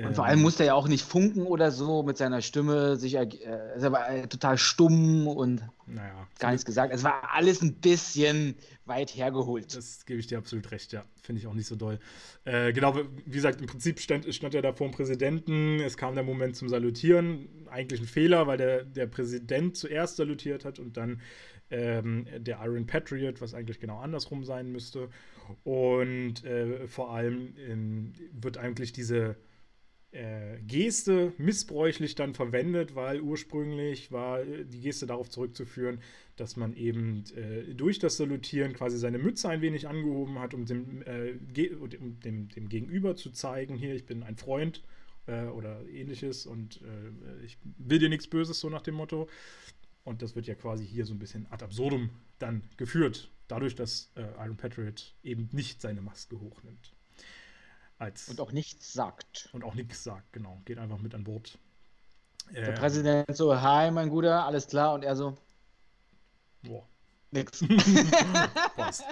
Und vor allem musste er ja auch nicht funken oder so mit seiner Stimme, sich, äh, er war total stumm und naja, gar nichts gesagt. Es war alles ein bisschen weit hergeholt. Das gebe ich dir absolut recht, ja. Finde ich auch nicht so doll. Äh, genau, wie gesagt, im Prinzip stand, stand er da vor dem Präsidenten. Es kam der Moment zum Salutieren. Eigentlich ein Fehler, weil der, der Präsident zuerst salutiert hat und dann ähm, der Iron Patriot, was eigentlich genau andersrum sein müsste. Und äh, vor allem ähm, wird eigentlich diese äh, Geste missbräuchlich dann verwendet, weil ursprünglich war äh, die Geste darauf zurückzuführen, dass man eben äh, durch das Salutieren quasi seine Mütze ein wenig angehoben hat, um dem, äh, um dem, dem Gegenüber zu zeigen, hier, ich bin ein Freund äh, oder ähnliches und äh, ich will dir nichts Böses, so nach dem Motto. Und das wird ja quasi hier so ein bisschen ad absurdum dann geführt, dadurch, dass Iron Patriot eben nicht seine Maske hochnimmt. Als und auch nichts sagt. Und auch nichts sagt, genau. Geht einfach mit an Bord. Der ähm, Präsident so, hi, mein Guter, alles klar. Und er so, boah. Nix. Passt.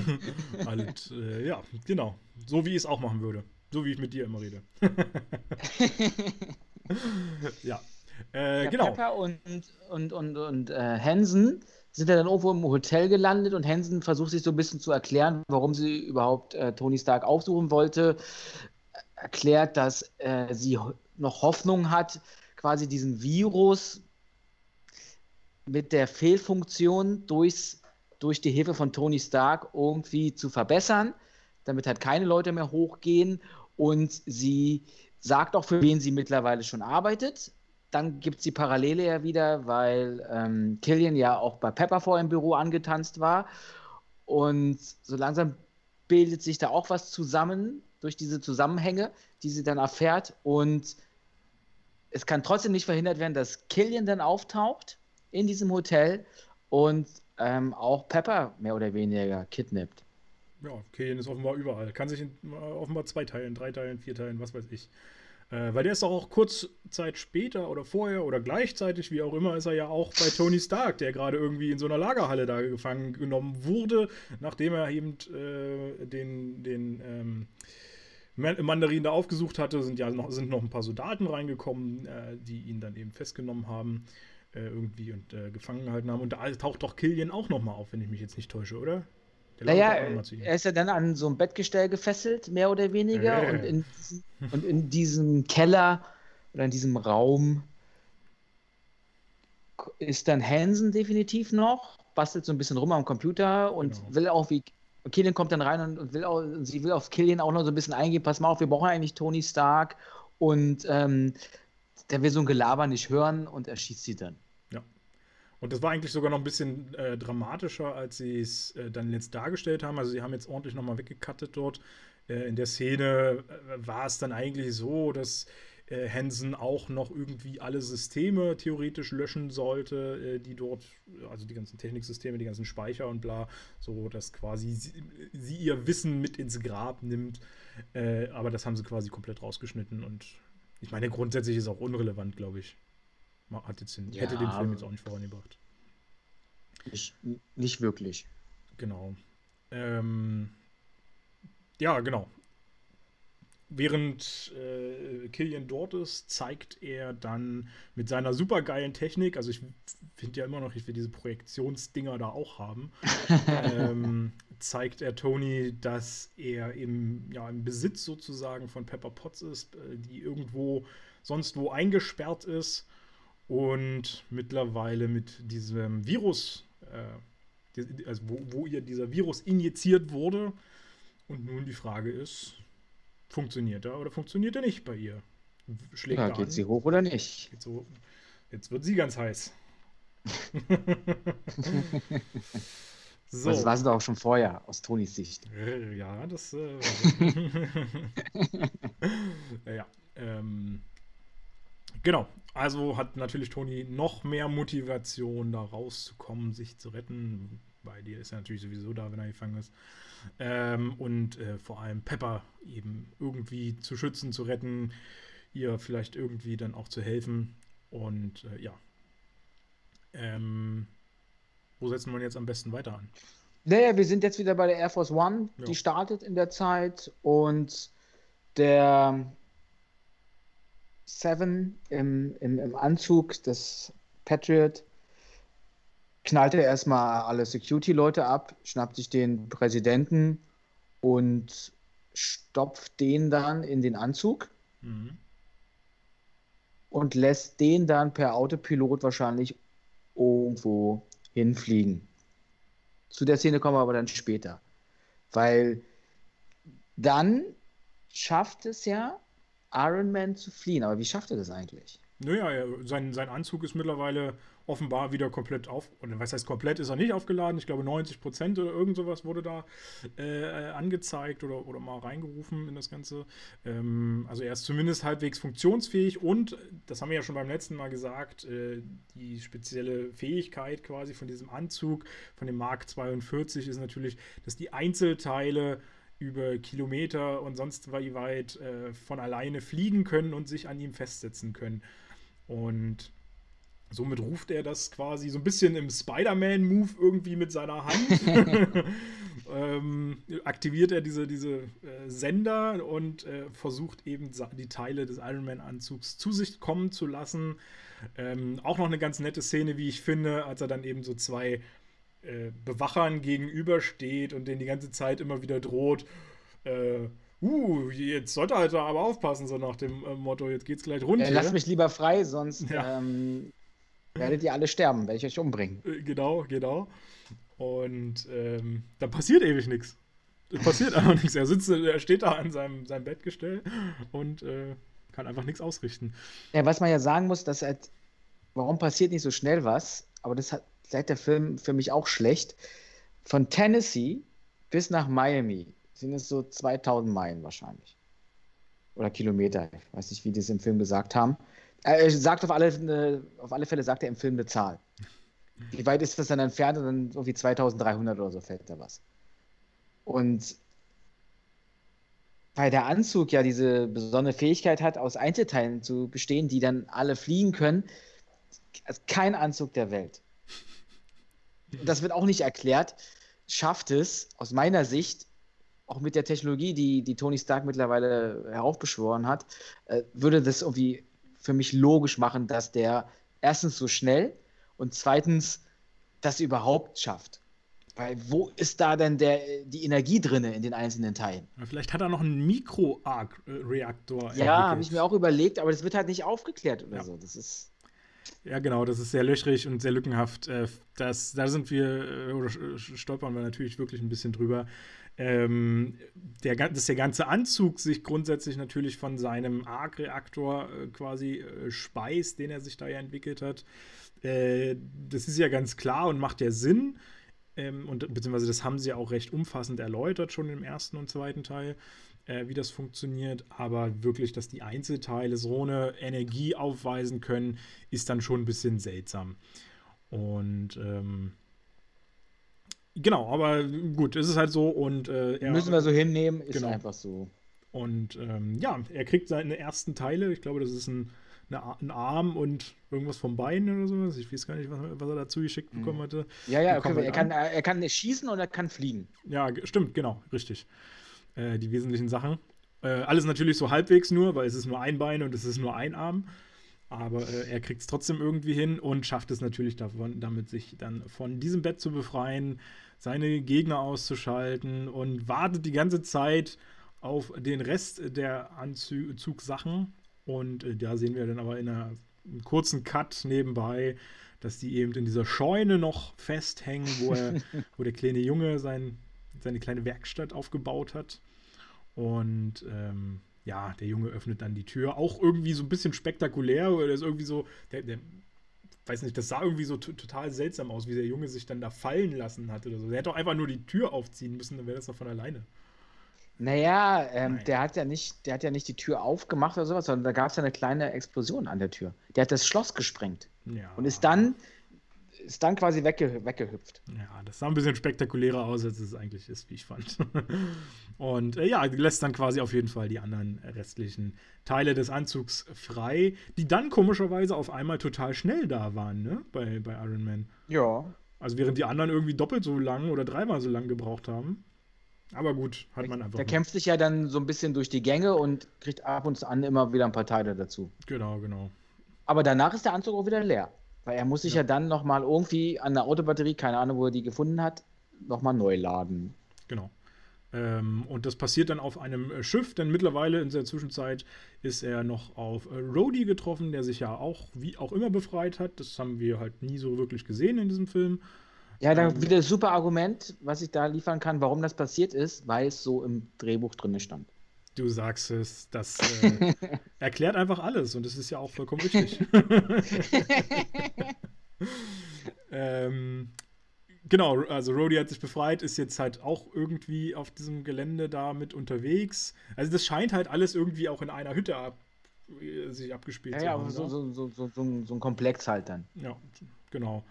Alles, äh, ja, genau. So wie ich es auch machen würde. So wie ich mit dir immer rede. ja. Äh, ja, genau. Pepper und, und, und, und äh, Hansen sind ja dann irgendwo im Hotel gelandet und Hansen versucht sich so ein bisschen zu erklären, warum sie überhaupt äh, Tony Stark aufsuchen wollte. erklärt, dass äh, sie noch Hoffnung hat, quasi diesen Virus mit der Fehlfunktion durchs, durch die Hilfe von Tony Stark irgendwie zu verbessern, damit halt keine Leute mehr hochgehen. Und sie sagt auch, für wen sie mittlerweile schon arbeitet. Dann gibt es die Parallele ja wieder, weil ähm, Killian ja auch bei Pepper vor im Büro angetanzt war. Und so langsam bildet sich da auch was zusammen durch diese Zusammenhänge, die sie dann erfährt. Und es kann trotzdem nicht verhindert werden, dass Killian dann auftaucht in diesem Hotel und ähm, auch Pepper mehr oder weniger kidnappt. Ja, Killian ist offenbar überall. Kann sich in, äh, offenbar zwei teilen, drei teilen, vier teilen, was weiß ich. Äh, weil der ist auch kurz Zeit später oder vorher oder gleichzeitig, wie auch immer, ist er ja auch bei Tony Stark, der gerade irgendwie in so einer Lagerhalle da gefangen genommen wurde, nachdem er eben äh, den, den ähm, Mandarin da aufgesucht hatte, sind ja noch, sind noch ein paar Soldaten reingekommen, äh, die ihn dann eben festgenommen haben äh, irgendwie und äh, gefangen gehalten haben. Und da taucht doch Killian auch nochmal auf, wenn ich mich jetzt nicht täusche, oder? Naja, er ist ja dann an so ein Bettgestell gefesselt, mehr oder weniger. Äh. Und, in, und in diesem Keller oder in diesem Raum ist dann Hansen definitiv noch, bastelt so ein bisschen rum am Computer und genau. will auch wie Killian kommt dann rein und, und will auch, sie will auf Killian auch noch so ein bisschen eingehen. Pass mal auf, wir brauchen eigentlich Tony Stark. Und ähm, der will so ein Gelaber nicht hören und erschießt sie dann. Und das war eigentlich sogar noch ein bisschen äh, dramatischer, als sie es äh, dann jetzt dargestellt haben. Also sie haben jetzt ordentlich nochmal weggekattet dort. Äh, in der Szene äh, war es dann eigentlich so, dass äh, Hansen auch noch irgendwie alle Systeme theoretisch löschen sollte, äh, die dort, also die ganzen Techniksysteme, die ganzen Speicher und bla, so dass quasi sie, sie ihr Wissen mit ins Grab nimmt. Aber das haben sie quasi komplett rausgeschnitten und ich meine, grundsätzlich ist auch unrelevant, glaube ich. Hat jetzt den, ja, hätte den Film jetzt auch nicht vorangebracht. Nicht, nicht wirklich. Genau. Ähm, ja, genau. Während äh, Killian dort ist, zeigt er dann mit seiner supergeilen Technik, also ich finde ja immer noch, ich will diese Projektionsdinger da auch haben, ähm, zeigt er Tony, dass er im, ja, im Besitz sozusagen von Pepper Potts ist, äh, die irgendwo sonst wo eingesperrt ist und mittlerweile mit diesem Virus, äh, also wo, wo ihr dieser Virus injiziert wurde. Und nun die Frage ist, Funktioniert er oder funktioniert er nicht bei ihr? Schlägt ja, geht an. sie hoch oder nicht? So, jetzt wird sie ganz heiß. so. Das war sie doch auch schon vorher, aus Tonis Sicht. Äh, ja, das. Äh, ja, ähm, genau. Also hat natürlich Toni noch mehr Motivation, da rauszukommen, sich zu retten. Bei dir ist er natürlich sowieso da, wenn er gefangen ist. Ähm, und äh, vor allem Pepper eben irgendwie zu schützen, zu retten, ihr vielleicht irgendwie dann auch zu helfen. Und äh, ja. Ähm, wo setzen wir jetzt am besten weiter an? Naja, wir sind jetzt wieder bei der Air Force One, ja. die startet in der Zeit und der Seven im, im, im Anzug des Patriot knallt er erstmal alle Security-Leute ab, schnappt sich den Präsidenten und stopft den dann in den Anzug mhm. und lässt den dann per Autopilot wahrscheinlich irgendwo hinfliegen. Zu der Szene kommen wir aber dann später. Weil dann schafft es ja Iron Man zu fliehen. Aber wie schafft er das eigentlich? Naja, sein, sein Anzug ist mittlerweile offenbar wieder komplett auf, oder was heißt komplett, ist er nicht aufgeladen. Ich glaube 90 Prozent oder irgend sowas wurde da äh, angezeigt oder, oder mal reingerufen in das Ganze. Ähm, also er ist zumindest halbwegs funktionsfähig und, das haben wir ja schon beim letzten Mal gesagt, äh, die spezielle Fähigkeit quasi von diesem Anzug, von dem Mark 42 ist natürlich, dass die Einzelteile über Kilometer und sonst wie weit äh, von alleine fliegen können und sich an ihm festsetzen können. Und Somit ruft er das quasi so ein bisschen im Spider-Man-Move irgendwie mit seiner Hand. ähm, aktiviert er diese, diese äh, Sender und äh, versucht eben die Teile des Iron Man-Anzugs zu sich kommen zu lassen. Ähm, auch noch eine ganz nette Szene, wie ich finde, als er dann eben so zwei äh, Bewachern gegenübersteht und denen die ganze Zeit immer wieder droht. Äh, uh, jetzt sollte er halt aber aufpassen, so nach dem äh, Motto, jetzt geht's gleich runter. Äh, lass mich lieber frei, sonst ja. ähm, werdet ihr alle sterben, werde ich euch umbringen. Äh, genau, genau. Und ähm, dann passiert ewig nichts. Es passiert einfach nichts. Er sitzt, er steht da an seinem, seinem Bettgestell und äh, kann einfach nichts ausrichten. Ja, was man ja sagen muss, dass halt, warum passiert nicht so schnell was, aber das hat seit der Film für mich auch schlecht. Von Tennessee bis nach Miami sind es so 2000 Meilen wahrscheinlich. Oder Kilometer. Ich weiß nicht, wie die es im Film gesagt haben. Er sagt auf alle, äh, auf alle Fälle, sagt er im Film eine Zahl. Wie weit ist das dann entfernt? Und dann irgendwie 2300 oder so fällt da was. Und weil der Anzug ja diese besondere Fähigkeit hat, aus Einzelteilen zu bestehen, die dann alle fliegen können, kein Anzug der Welt. Das wird auch nicht erklärt, schafft es aus meiner Sicht, auch mit der Technologie, die, die Tony Stark mittlerweile heraufbeschworen hat, äh, würde das irgendwie für mich logisch machen, dass der erstens so schnell und zweitens das überhaupt schafft. Weil wo ist da denn der, die Energie drin in den einzelnen Teilen? Vielleicht hat er noch einen Mikro-Arc-Reaktor. Ja, habe ich mir auch überlegt, aber das wird halt nicht aufgeklärt oder ja. so. Das ist. Ja, genau, das ist sehr löchrig und sehr lückenhaft. Äh, das, da sind wir, äh, oder stolpern wir natürlich wirklich ein bisschen drüber. Ähm, der, dass der ganze Anzug sich grundsätzlich natürlich von seinem Arc-Reaktor äh, quasi speist, den er sich da ja entwickelt hat. Äh, das ist ja ganz klar und macht ja Sinn. Ähm, und beziehungsweise das haben sie ja auch recht umfassend erläutert, schon im ersten und zweiten Teil, äh, wie das funktioniert. Aber wirklich, dass die Einzelteile so eine Energie aufweisen können, ist dann schon ein bisschen seltsam. Und ähm, genau, aber gut, ist es halt so und äh, er, müssen wir so hinnehmen, ist genau. einfach so. Und ähm, ja, er kriegt seine ersten Teile. Ich glaube, das ist ein eine, einen Arm und irgendwas vom Bein oder sowas. Ich weiß gar nicht, was, was er dazu geschickt mhm. bekommen hatte. Ja, ja, okay, er, kann, er kann schießen und er kann fliegen. Ja, stimmt, genau, richtig. Äh, die wesentlichen Sachen. Äh, alles natürlich so halbwegs nur, weil es ist nur ein Bein und es ist nur ein Arm. Aber äh, er kriegt es trotzdem irgendwie hin und schafft es natürlich davon, damit sich dann von diesem Bett zu befreien, seine Gegner auszuschalten und wartet die ganze Zeit auf den Rest der Anzugsachen und äh, da sehen wir dann aber in einer, einem kurzen Cut nebenbei, dass die eben in dieser Scheune noch festhängen, wo, er, wo der kleine Junge sein, seine kleine Werkstatt aufgebaut hat. Und ähm, ja, der Junge öffnet dann die Tür. Auch irgendwie so ein bisschen spektakulär. Oder ist irgendwie so, der, der weiß nicht, das sah irgendwie so total seltsam aus, wie der Junge sich dann da fallen lassen hat oder so. Der hätte doch einfach nur die Tür aufziehen müssen, dann wäre das doch von alleine. Naja, ähm, der hat ja nicht, der hat ja nicht die Tür aufgemacht oder sowas, sondern da gab es ja eine kleine Explosion an der Tür. Der hat das Schloss gesprengt ja. und ist dann, ist dann quasi wegge weggehüpft. Ja, das sah ein bisschen spektakulärer aus, als es eigentlich ist, wie ich fand. und äh, ja, lässt dann quasi auf jeden Fall die anderen restlichen Teile des Anzugs frei, die dann komischerweise auf einmal total schnell da waren, ne? Bei, bei Iron Man. Ja. Also während die anderen irgendwie doppelt so lang oder dreimal so lang gebraucht haben. Aber gut, hat man einfach. Der kämpft sich ja dann so ein bisschen durch die Gänge und kriegt ab und an immer wieder ein paar Teile dazu. Genau, genau. Aber danach ist der Anzug auch wieder leer. Weil er muss sich ja, ja dann nochmal irgendwie an der Autobatterie, keine Ahnung, wo er die gefunden hat, nochmal neu laden. Genau. Ähm, und das passiert dann auf einem äh, Schiff, denn mittlerweile in der Zwischenzeit ist er noch auf äh, Rhodey getroffen, der sich ja auch wie auch immer befreit hat. Das haben wir halt nie so wirklich gesehen in diesem Film. Ja, dann ähm, wieder ein super Argument, was ich da liefern kann, warum das passiert ist, weil es so im Drehbuch drin stand. Du sagst es, das äh, erklärt einfach alles und das ist ja auch vollkommen richtig. ähm, genau, also Rhodey hat sich befreit, ist jetzt halt auch irgendwie auf diesem Gelände da mit unterwegs. Also das scheint halt alles irgendwie auch in einer Hütte ab, äh, sich abgespielt ja, zu haben. Ja, so, so, so, so, so ein Komplex halt dann. Ja, genau.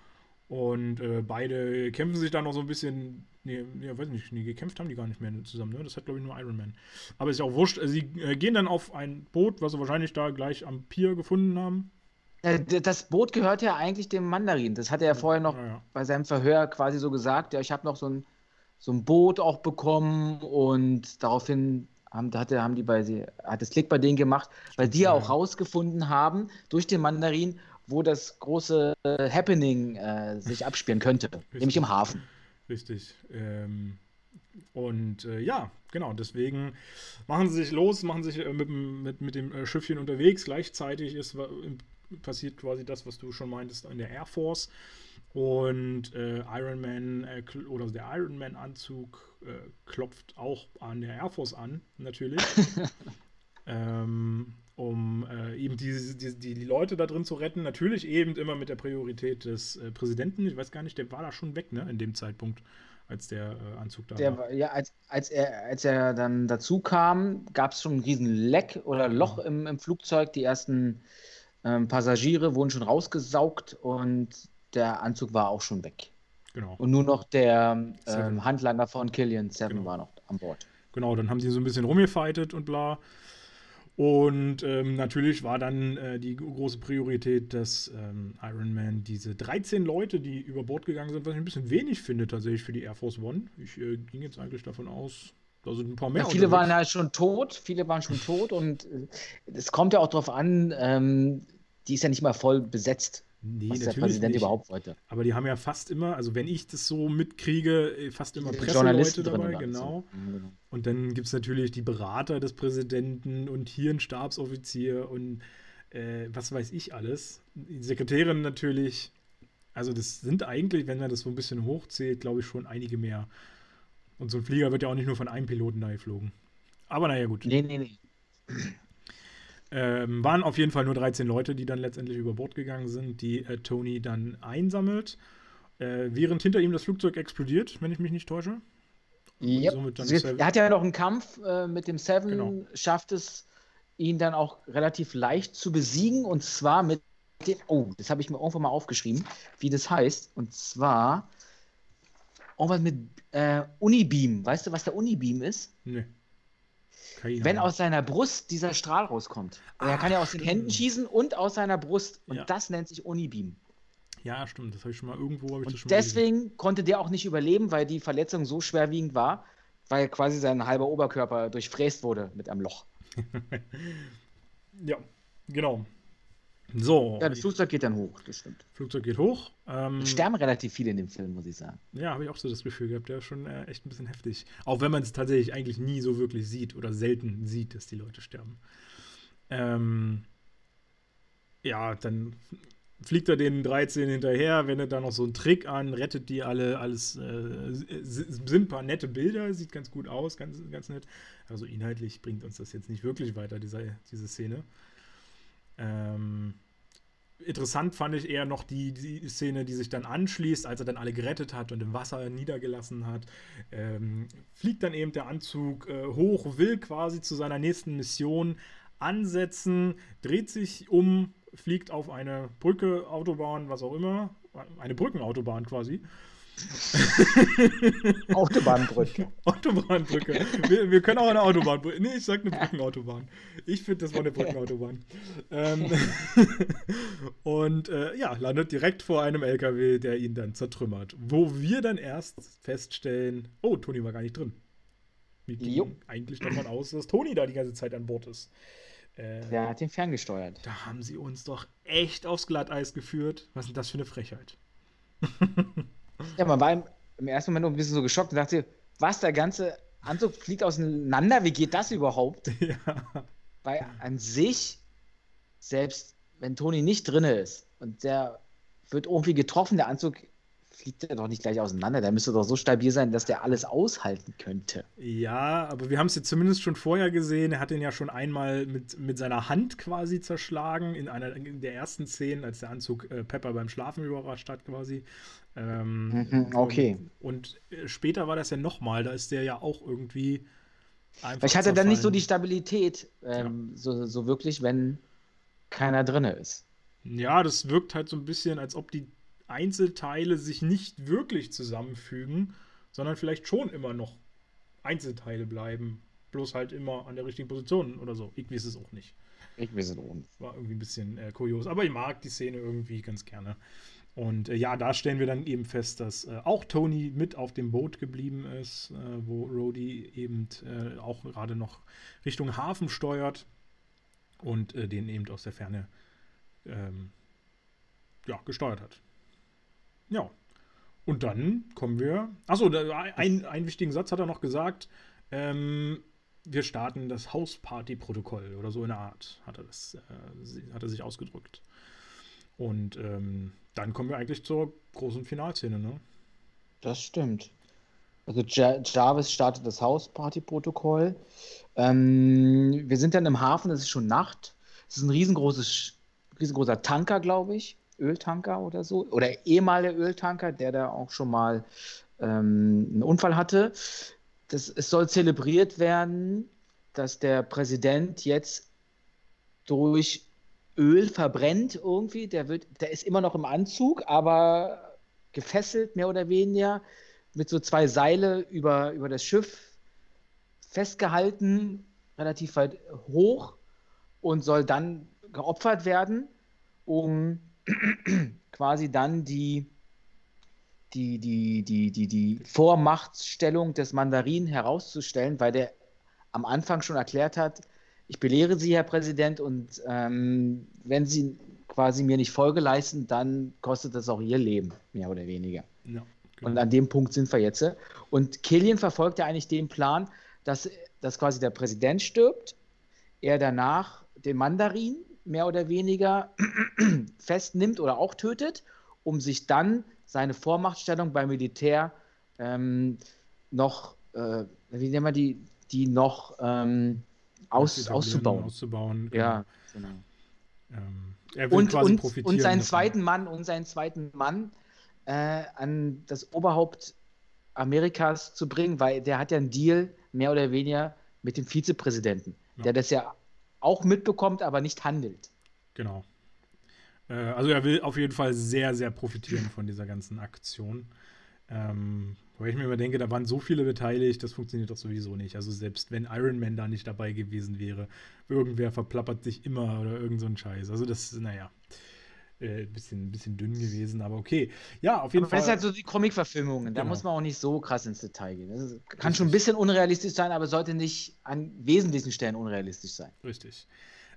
Und äh, beide kämpfen sich da noch so ein bisschen. Nee, nee, weiß nicht, nee, gekämpft haben die gar nicht mehr zusammen, ne? Das hat, glaube ich, nur Iron Man. Aber ist ja auch wurscht. Sie äh, gehen dann auf ein Boot, was sie wahrscheinlich da gleich am Pier gefunden haben. Äh, das Boot gehört ja eigentlich dem Mandarin. Das hat er ja vorher noch ja, ja. bei seinem Verhör quasi so gesagt. Ja, ich habe noch so ein, so ein Boot auch bekommen und daraufhin haben, hat, haben die bei sie, hat das Klick bei denen gemacht, weil die ja auch rausgefunden haben durch den Mandarin, wo das große äh, Happening äh, sich abspielen könnte, Richtig. nämlich im Hafen. Richtig. Ähm, Und äh, ja, genau, deswegen machen sie sich los, machen sich äh, mit, mit, mit dem äh, Schiffchen unterwegs. Gleichzeitig ist passiert quasi das, was du schon meintest in der Air Force. Und äh, Iron Man äh, oder der Iron Man Anzug äh, klopft auch an der Air Force an, natürlich. ähm, um äh, eben die, die, die, Leute da drin zu retten. Natürlich eben immer mit der Priorität des äh, Präsidenten. Ich weiß gar nicht, der war da schon weg, ne, in dem Zeitpunkt, als der äh, Anzug da der, war. Ja, als, als, er, als er dann dazu kam, gab es schon einen riesen Leck oder Loch mhm. im, im Flugzeug. Die ersten ähm, Passagiere wurden schon rausgesaugt und der Anzug war auch schon weg. Genau. Und nur noch der ähm, Handlanger von Killian Seven genau. war noch an Bord. Genau, dann haben sie so ein bisschen rumgefightet und bla. Und ähm, natürlich war dann äh, die große Priorität, dass ähm, Iron Man diese 13 Leute, die über Bord gegangen sind, was ich ein bisschen wenig finde tatsächlich für die Air Force One. Ich äh, ging jetzt eigentlich davon aus, da sind ein paar mehr. Ja, viele waren ja schon tot, viele waren schon tot und äh, es kommt ja auch darauf an, ähm, die ist ja nicht mal voll besetzt. Nee, was der Präsident nicht. überhaupt wollte. Aber die haben ja fast immer, also wenn ich das so mitkriege, äh, fast immer Presseleute dabei, genau. genau. Und dann gibt es natürlich die Berater des Präsidenten und hier ein Stabsoffizier und äh, was weiß ich alles. Die Sekretärin natürlich. Also das sind eigentlich, wenn man das so ein bisschen hochzählt, glaube ich schon einige mehr. Und so ein Flieger wird ja auch nicht nur von einem Piloten da geflogen. Aber naja, gut. Nee, nee, nee. Ähm, waren auf jeden Fall nur 13 Leute, die dann letztendlich über Bord gegangen sind, die äh, Tony dann einsammelt. Äh, während hinter ihm das Flugzeug explodiert, wenn ich mich nicht täusche. Yep. Er hat ja noch einen Kampf äh, mit dem Seven, genau. schafft es, ihn dann auch relativ leicht zu besiegen und zwar mit dem, oh, das habe ich mir irgendwann mal aufgeschrieben, wie das heißt. Und zwar irgendwas mit äh, Unibeam. Weißt du, was der Unibeam ist? Nee. Wenn aus seiner Brust dieser Strahl rauskommt. Ah, er kann ja aus stimmt. den Händen schießen und aus seiner Brust. Und ja. das nennt sich Unibeam. Ja, stimmt. Das habe ich schon mal irgendwo. und schon deswegen gesehen. konnte der auch nicht überleben, weil die Verletzung so schwerwiegend war, weil quasi sein halber Oberkörper durchfräst wurde mit einem Loch. ja, genau. So. Ja, das Flugzeug geht dann hoch, das stimmt. Flugzeug geht hoch. Ähm, sterben relativ viele in dem Film, muss ich sagen. Ja, habe ich auch so das Gefühl gehabt. Der ist schon äh, echt ein bisschen heftig. Auch wenn man es tatsächlich eigentlich nie so wirklich sieht oder selten sieht, dass die Leute sterben. Ähm, ja, dann fliegt er den 13 hinterher, wendet da noch so einen Trick an, rettet die alle, alles äh, sind ein paar nette Bilder, sieht ganz gut aus, ganz, ganz nett. Also inhaltlich bringt uns das jetzt nicht wirklich weiter, dieser, diese Szene. Ähm, interessant fand ich eher noch die, die, Szene, die sich dann anschließt, als er dann alle gerettet hat und im Wasser niedergelassen hat. Ähm, fliegt dann eben der Anzug äh, hoch, will quasi zu seiner nächsten Mission ansetzen, dreht sich um, fliegt auf eine Brücke, Autobahn, was auch immer, eine Brückenautobahn quasi Autobahnbrücke. Autobahnbrücke. Wir, wir, können auch eine Autobahnbrücke. Nee, ich sag eine Brückenautobahn. Ich finde, das war eine Brückenautobahn. ähm, und äh, ja, landet direkt vor einem LKW, der ihn dann zertrümmert. Wo wir dann erst feststellen: Oh, Toni war gar nicht drin. Wir gehen eigentlich davon aus, dass Toni da die ganze Zeit an Bord ist. Äh, der hat ihn ferngesteuert. Da haben sie uns doch echt aufs Glatteis geführt. Was ist denn das für eine Frechheit? Ja, man war im, im ersten Moment ein bisschen so geschockt und dachte, was, der ganze Anzug fliegt auseinander? Wie geht das überhaupt? Ja. Weil an sich, selbst wenn Toni nicht drin ist und der wird irgendwie getroffen, der Anzug fliegt er doch nicht gleich auseinander. Der müsste doch so stabil sein, dass der alles aushalten könnte. Ja, aber wir haben es jetzt zumindest schon vorher gesehen. Er hat ihn ja schon einmal mit, mit seiner Hand quasi zerschlagen in einer in der ersten Szene, als der Anzug äh, Pepper beim Schlafen überrascht hat quasi. Ähm, mhm, okay. Und, und, äh, später war das ja nochmal, da ist der ja auch irgendwie einfach. Vielleicht hat er dann nicht so die Stabilität, ähm, ja. so, so wirklich, wenn keiner drin ist. Ja, das wirkt halt so ein bisschen, als ob die Einzelteile sich nicht wirklich zusammenfügen, sondern vielleicht schon immer noch Einzelteile bleiben. Bloß halt immer an der richtigen Position oder so. Ich weiß es auch nicht. Ich weiß es auch nicht. War irgendwie ein bisschen äh, kurios. Aber ich mag die Szene irgendwie ganz gerne. Und äh, ja, da stellen wir dann eben fest, dass äh, auch Tony mit auf dem Boot geblieben ist, äh, wo Rhodey eben äh, auch gerade noch Richtung Hafen steuert und äh, den eben aus der Ferne ähm, ja, gesteuert hat. Ja. Und dann kommen wir. Achso, ein, einen wichtigen Satz hat er noch gesagt. Ähm, wir starten das Hausparty-Protokoll oder so in der Art, hat er, das, äh, hat er sich ausgedrückt. Und ähm, dann kommen wir eigentlich zur großen Finalszene, ne? Das stimmt. Also Jarvis startet das Hausparty-Protokoll. Ähm, wir sind dann im Hafen, es ist schon Nacht. Es ist ein riesengroßes, riesengroßer Tanker, glaube ich. Öltanker oder so. Oder ehemaliger Öltanker, der da auch schon mal ähm, einen Unfall hatte. Das, es soll zelebriert werden, dass der Präsident jetzt durch Öl verbrennt irgendwie. Der, wird, der ist immer noch im Anzug, aber gefesselt, mehr oder weniger, mit so zwei Seile über, über das Schiff festgehalten, relativ weit hoch und soll dann geopfert werden, um quasi dann die, die, die, die, die, die Vormachtstellung des Mandarin herauszustellen, weil der am Anfang schon erklärt hat, ich belehre Sie, Herr Präsident, und ähm, wenn Sie quasi mir nicht Folge leisten, dann kostet das auch Ihr Leben, mehr oder weniger. Ja, genau. Und an dem Punkt sind wir jetzt. Und Killian verfolgt ja eigentlich den Plan, dass, dass quasi der Präsident stirbt, er danach den Mandarin mehr oder weniger festnimmt oder auch tötet, um sich dann seine Vormachtstellung beim Militär ähm, noch, äh, wie nennen wir die, die noch ähm, aus, auszubauen. auszubauen. Genau. Ja, genau. Ähm, und, und, und seinen davon. zweiten Mann und seinen zweiten Mann äh, an das Oberhaupt Amerikas zu bringen, weil der hat ja einen Deal mehr oder weniger mit dem Vizepräsidenten, ja. der das ja auch mitbekommt, aber nicht handelt. Genau. Äh, also er will auf jeden Fall sehr, sehr profitieren von dieser ganzen Aktion. Ähm, weil ich mir immer denke, da waren so viele beteiligt, das funktioniert doch sowieso nicht. Also selbst wenn Iron Man da nicht dabei gewesen wäre, irgendwer verplappert sich immer oder irgend so ein Scheiß. Also das, naja, äh, bisschen, bisschen dünn gewesen, aber okay. Ja, auf jeden aber Fall. Das ist halt so die Comic-Verfilmungen, da genau. muss man auch nicht so krass ins Detail gehen. Das kann Richtig. schon ein bisschen unrealistisch sein, aber sollte nicht an wesentlichen Stellen unrealistisch sein. Richtig.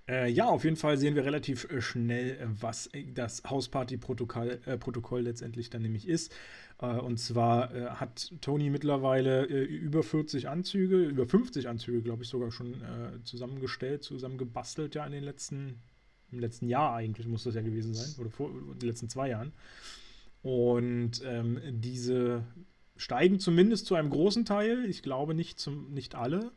Äh, ja, auf jeden Fall sehen wir relativ äh, schnell, äh, was das Hausparty-Protokoll äh, Protokoll letztendlich dann nämlich ist. Äh, und zwar hat Tony mittlerweile über 40 Anzüge, über 50 Anzüge, glaube ich, sogar schon zusammengestellt, zusammengebastelt, ja, in den letzten, im letzten Jahr eigentlich muss das ja gewesen sein, oder vor in den letzten zwei Jahren. Und ähm, diese steigen zumindest zu einem großen Teil, ich glaube nicht, zum, nicht alle,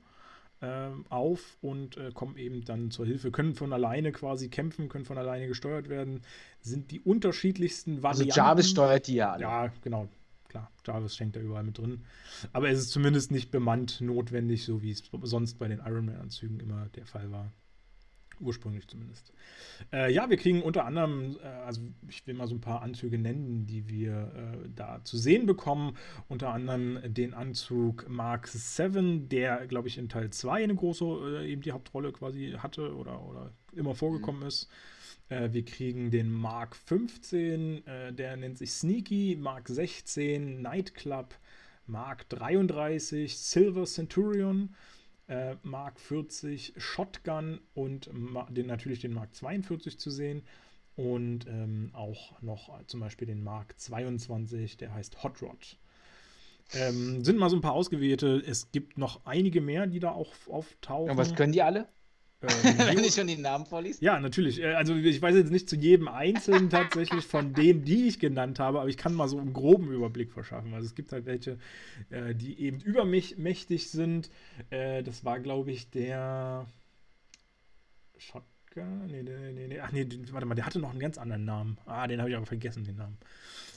äh, auf und äh, kommen eben dann zur Hilfe, können von alleine quasi kämpfen, können von alleine gesteuert werden, sind die unterschiedlichsten also Varianten. Also Jarvis steuert die ja alle. Ja, genau. Klar, Jarvis schenkt da überall mit drin. Aber es ist zumindest nicht bemannt notwendig, so wie es sonst bei den Iron Man-Anzügen immer der Fall war. Ursprünglich zumindest. Äh, ja, wir kriegen unter anderem, äh, also ich will mal so ein paar Anzüge nennen, die wir äh, da zu sehen bekommen. Unter anderem den Anzug Mark 7, der, glaube ich, in Teil 2 eine große, äh, eben die Hauptrolle quasi hatte oder, oder immer vorgekommen mhm. ist. Äh, wir kriegen den Mark 15, äh, der nennt sich Sneaky, Mark 16, Nightclub, Mark 33, Silver Centurion äh, Mark 40 Shotgun und den, natürlich den Mark 42 zu sehen. Und ähm, auch noch zum Beispiel den Mark 22, der heißt Hot Rod. Ähm, sind mal so ein paar ausgewählte. Es gibt noch einige mehr, die da auch auftauchen. Und was können die alle? Ähm, Wenn du schon die Namen vorliest? Ja, natürlich. Äh, also ich weiß jetzt nicht zu jedem Einzelnen tatsächlich von denen, die ich genannt habe, aber ich kann mal so einen groben Überblick verschaffen. Also es gibt halt welche, äh, die eben über mich mächtig sind. Äh, das war, glaube ich, der Shotgun. Nee, nee, nee, nee. Ach nee, warte mal, der hatte noch einen ganz anderen Namen. Ah, den habe ich aber vergessen, den Namen.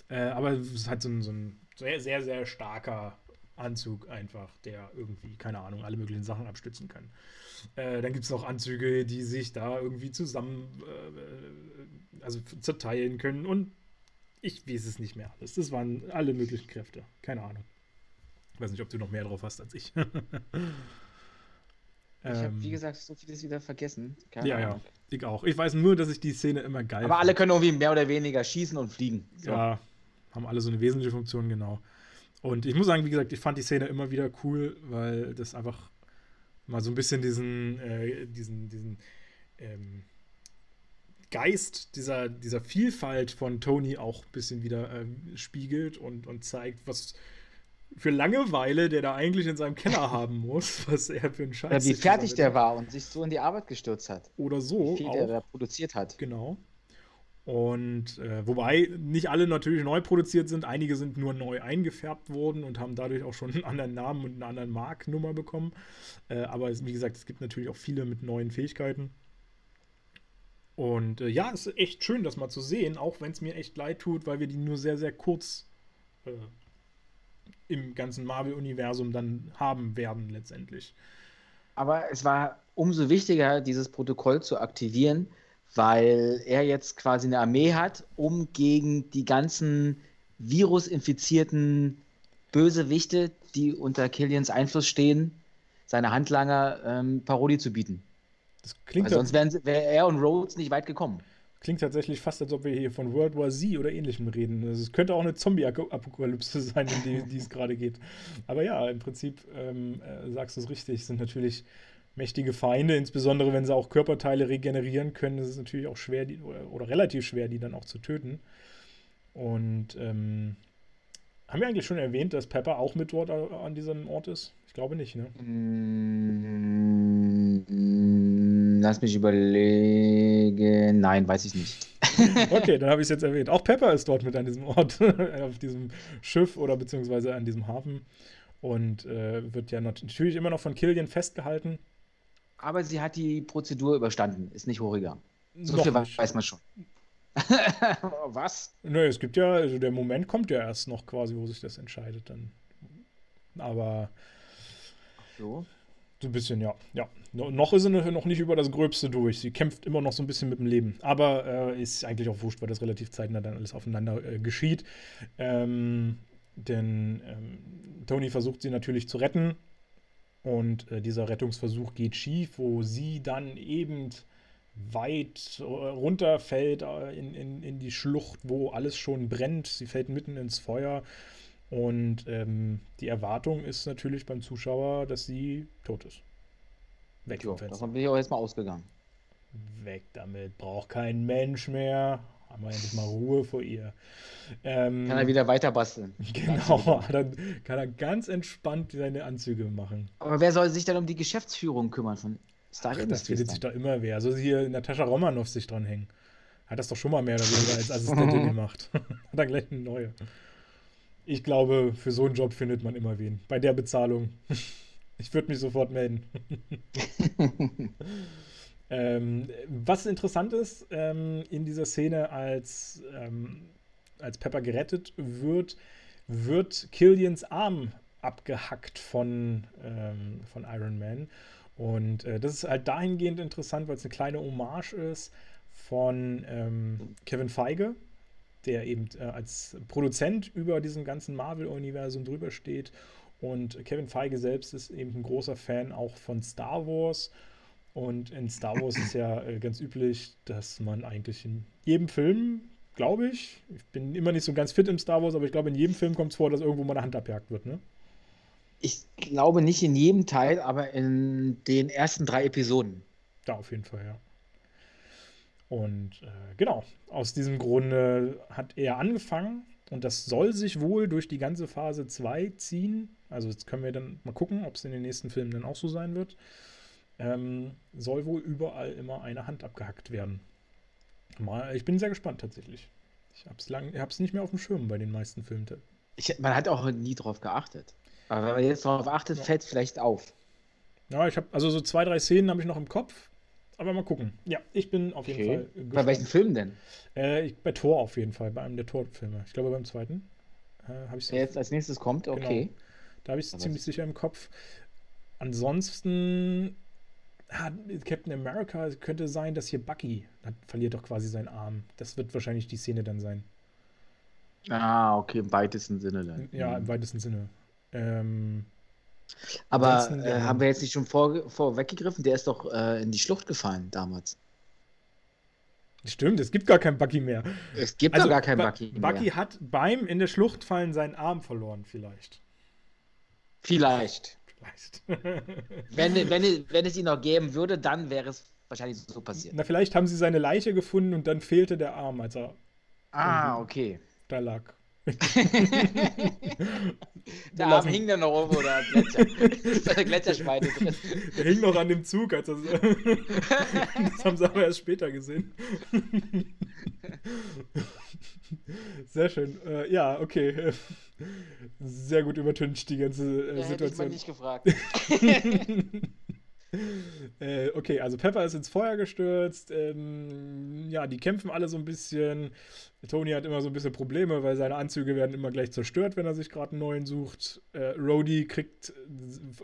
aber es ist halt so ein, so ein sehr, sehr, sehr starker Anzug einfach, der irgendwie, keine Ahnung, alle möglichen Sachen abstützen kann. Äh, dann gibt es noch Anzüge, die sich da irgendwie zusammen, äh, also zerteilen können und ich weiß es nicht mehr. Das, das waren alle möglichen Kräfte. Keine Ahnung. Ich weiß nicht, ob du noch mehr drauf hast als ich. Ich habe, wie ähm. gesagt, so vieles wieder vergessen. Keine ja, Ahnung. ja, ich auch. Ich weiß nur, dass ich die Szene immer geil Aber alle können irgendwie mehr oder weniger schießen und fliegen. So. Ja, haben alle so eine wesentliche Funktion, genau. Und ich muss sagen, wie gesagt, ich fand die Szene immer wieder cool, weil das einfach mal so ein bisschen diesen, äh, diesen, diesen ähm, Geist dieser, dieser Vielfalt von Tony auch ein bisschen wieder äh, spiegelt und, und zeigt, was für Langeweile der da eigentlich in seinem Keller haben muss, was er für einen Scheiß Oder wie fertig der war und sich so in die Arbeit gestürzt hat. Oder so. Wie viel auch. der da produziert hat. Genau. Und äh, wobei nicht alle natürlich neu produziert sind, einige sind nur neu eingefärbt worden und haben dadurch auch schon einen anderen Namen und eine andere Marknummer bekommen. Äh, aber es, wie gesagt, es gibt natürlich auch viele mit neuen Fähigkeiten. Und äh, ja, es ist echt schön, das mal zu sehen, auch wenn es mir echt leid tut, weil wir die nur sehr, sehr kurz äh, im ganzen Marvel-Universum dann haben werden letztendlich. Aber es war umso wichtiger, dieses Protokoll zu aktivieren, weil er jetzt quasi eine Armee hat, um gegen die ganzen virusinfizierten Bösewichte, die unter Killians Einfluss stehen, seine Handlanger ähm, Parodie zu bieten. Das klingt Weil sonst wären, wäre er und Rhodes nicht weit gekommen. Klingt tatsächlich fast, als ob wir hier von World War Z oder ähnlichem reden. Also es könnte auch eine Zombie-Apokalypse sein, in die, die es gerade geht. Aber ja, im Prinzip ähm, äh, sagst du es richtig, sind natürlich mächtige Feinde, insbesondere wenn sie auch Körperteile regenerieren können, ist es natürlich auch schwer, die, oder, oder, relativ schwer, die dann auch zu töten. Und ähm, haben wir eigentlich schon erwähnt, dass Pepper auch mit dort an diesem Ort ist? Ich glaube nicht, ne? Mm, lass mich überlegen. Nein, weiß ich nicht. okay, dann habe ich es jetzt erwähnt. Auch Pepper ist dort mit an diesem Ort, auf diesem Schiff oder beziehungsweise an diesem Hafen. Und äh, wird ja natürlich immer noch von Killian festgehalten. Aber sie hat die Prozedur überstanden, ist nicht hochgegangen. So noch viel nicht. weiß man schon. Was? Nö, es gibt ja, also der Moment kommt ja erst noch quasi, wo sich das entscheidet dann. Aber. So. So ein bisschen, ja. ja. noch ist sie noch nicht über das Gröbste durch. Sie kämpft immer noch so ein bisschen mit dem Leben. Aber äh, ist eigentlich auch wurscht, weil das relativ zeitnah dann alles aufeinander äh, geschieht. Ähm, denn ähm, Tony versucht sie natürlich zu retten. Und äh, dieser Rettungsversuch geht schief, wo sie dann eben weit äh, runterfällt äh, in, in, in die Schlucht, wo alles schon brennt. Sie fällt mitten ins Feuer und ähm, die Erwartung ist natürlich beim Zuschauer, dass sie tot ist. Weg jo, vom Fenster. Davon bin ich auch jetzt mal ausgegangen. Weg damit, braucht kein Mensch mehr. Haben wir endlich mal Ruhe vor ihr. Ähm, kann er wieder weiter basteln. Genau, dann kann er ganz entspannt seine Anzüge machen. Aber wer soll sich dann um die Geschäftsführung kümmern von Stark Ach, Das findet sich doch immer wer. So hier Natascha Romanoff sich dranhängen. Hat das doch schon mal mehr oder weniger als Assistentin gemacht. Hat dann gleich eine neue. Ich glaube, für so einen Job findet man immer wen. Bei der Bezahlung. Ich würde mich sofort melden. Ähm, was interessant ist, ähm, in dieser Szene, als, ähm, als Pepper gerettet wird, wird Killians Arm abgehackt von, ähm, von Iron Man. Und äh, das ist halt dahingehend interessant, weil es eine kleine Hommage ist von ähm, Kevin Feige, der eben äh, als Produzent über diesem ganzen Marvel-Universum drüber steht. Und Kevin Feige selbst ist eben ein großer Fan auch von Star Wars. Und in Star Wars ist ja äh, ganz üblich, dass man eigentlich in jedem Film, glaube ich, ich bin immer nicht so ganz fit im Star Wars, aber ich glaube, in jedem Film kommt es vor, dass irgendwo mal eine Hand abjagt wird, ne? Ich glaube nicht in jedem Teil, aber in den ersten drei Episoden. Da auf jeden Fall, ja. Und äh, genau, aus diesem Grunde hat er angefangen und das soll sich wohl durch die ganze Phase 2 ziehen. Also jetzt können wir dann mal gucken, ob es in den nächsten Filmen dann auch so sein wird. Ähm, soll wohl überall immer eine Hand abgehackt werden. Mal, ich bin sehr gespannt tatsächlich. Ich habe es nicht mehr auf dem Schirm bei den meisten Filmen. Ich, man hat auch nie drauf geachtet. Aber wenn man jetzt darauf achtet, ja. fällt es vielleicht auf. Ja, ich habe also so zwei, drei Szenen habe ich noch im Kopf. Aber mal gucken. Ja, ich bin auf jeden okay. Fall. Gespannt. Bei welchen Filmen denn? Äh, ich, bei Tor auf jeden Fall, bei einem der Tor-Filme. Ich glaube beim zweiten. Äh, habe ich Der jetzt als nächstes kommt, genau. okay. Genau. Da habe ich es ziemlich sicher im Kopf. Ansonsten ah, Captain America könnte sein, dass hier Bucky hat, verliert doch quasi seinen Arm. Das wird wahrscheinlich die Szene dann sein. Ah, okay, im weitesten Sinne dann. Ja, im weitesten Sinne. Ähm, aber äh, haben wir jetzt nicht schon vor, vorweggegriffen? Der ist doch äh, in die Schlucht gefallen damals. Stimmt, es gibt gar keinen Bucky mehr. Es gibt also, gar keinen Bucky mehr. Bucky hat beim in der Schlucht fallen seinen Arm verloren, vielleicht. Vielleicht. Vielleicht. wenn, wenn, wenn es ihn noch geben würde, dann wäre es wahrscheinlich so passiert. Na, vielleicht haben sie seine Leiche gefunden und dann fehlte der Arm, als er. Ah, okay. Da lag. der Arm hing dann noch irgendwo da Gletscher. Gletscherschweine drin. Der hing noch an dem Zug. Als das, das haben sie aber erst später gesehen. Sehr schön. Äh, ja, okay. Sehr gut übertüncht die ganze äh, ja, Situation. Hätte ich mal nicht gefragt. äh, okay, also Pepper ist ins Feuer gestürzt. Ähm, ja, die kämpfen alle so ein bisschen. Tony hat immer so ein bisschen Probleme, weil seine Anzüge werden immer gleich zerstört, wenn er sich gerade einen neuen sucht. Äh, Rhodey kriegt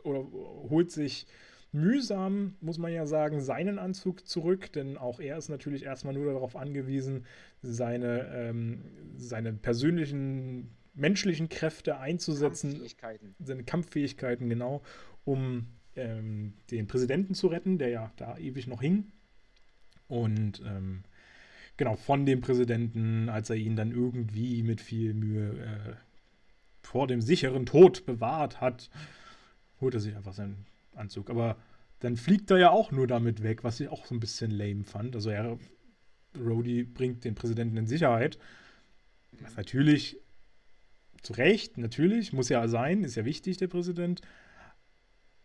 oder holt sich mühsam, muss man ja sagen, seinen Anzug zurück, denn auch er ist natürlich erstmal nur darauf angewiesen, seine, ähm, seine persönlichen menschlichen Kräfte einzusetzen, Kampffähigkeiten. seine Kampffähigkeiten, genau, um ähm, den Präsidenten zu retten, der ja da ewig noch hing. Und ähm, genau, von dem Präsidenten, als er ihn dann irgendwie mit viel Mühe äh, vor dem sicheren Tod bewahrt hat, holt er sich einfach seinen Anzug. Aber dann fliegt er ja auch nur damit weg, was ich auch so ein bisschen lame fand. Also er, Rhodey bringt den Präsidenten in Sicherheit. Was natürlich zu Recht, natürlich, muss ja sein, ist ja wichtig, der Präsident.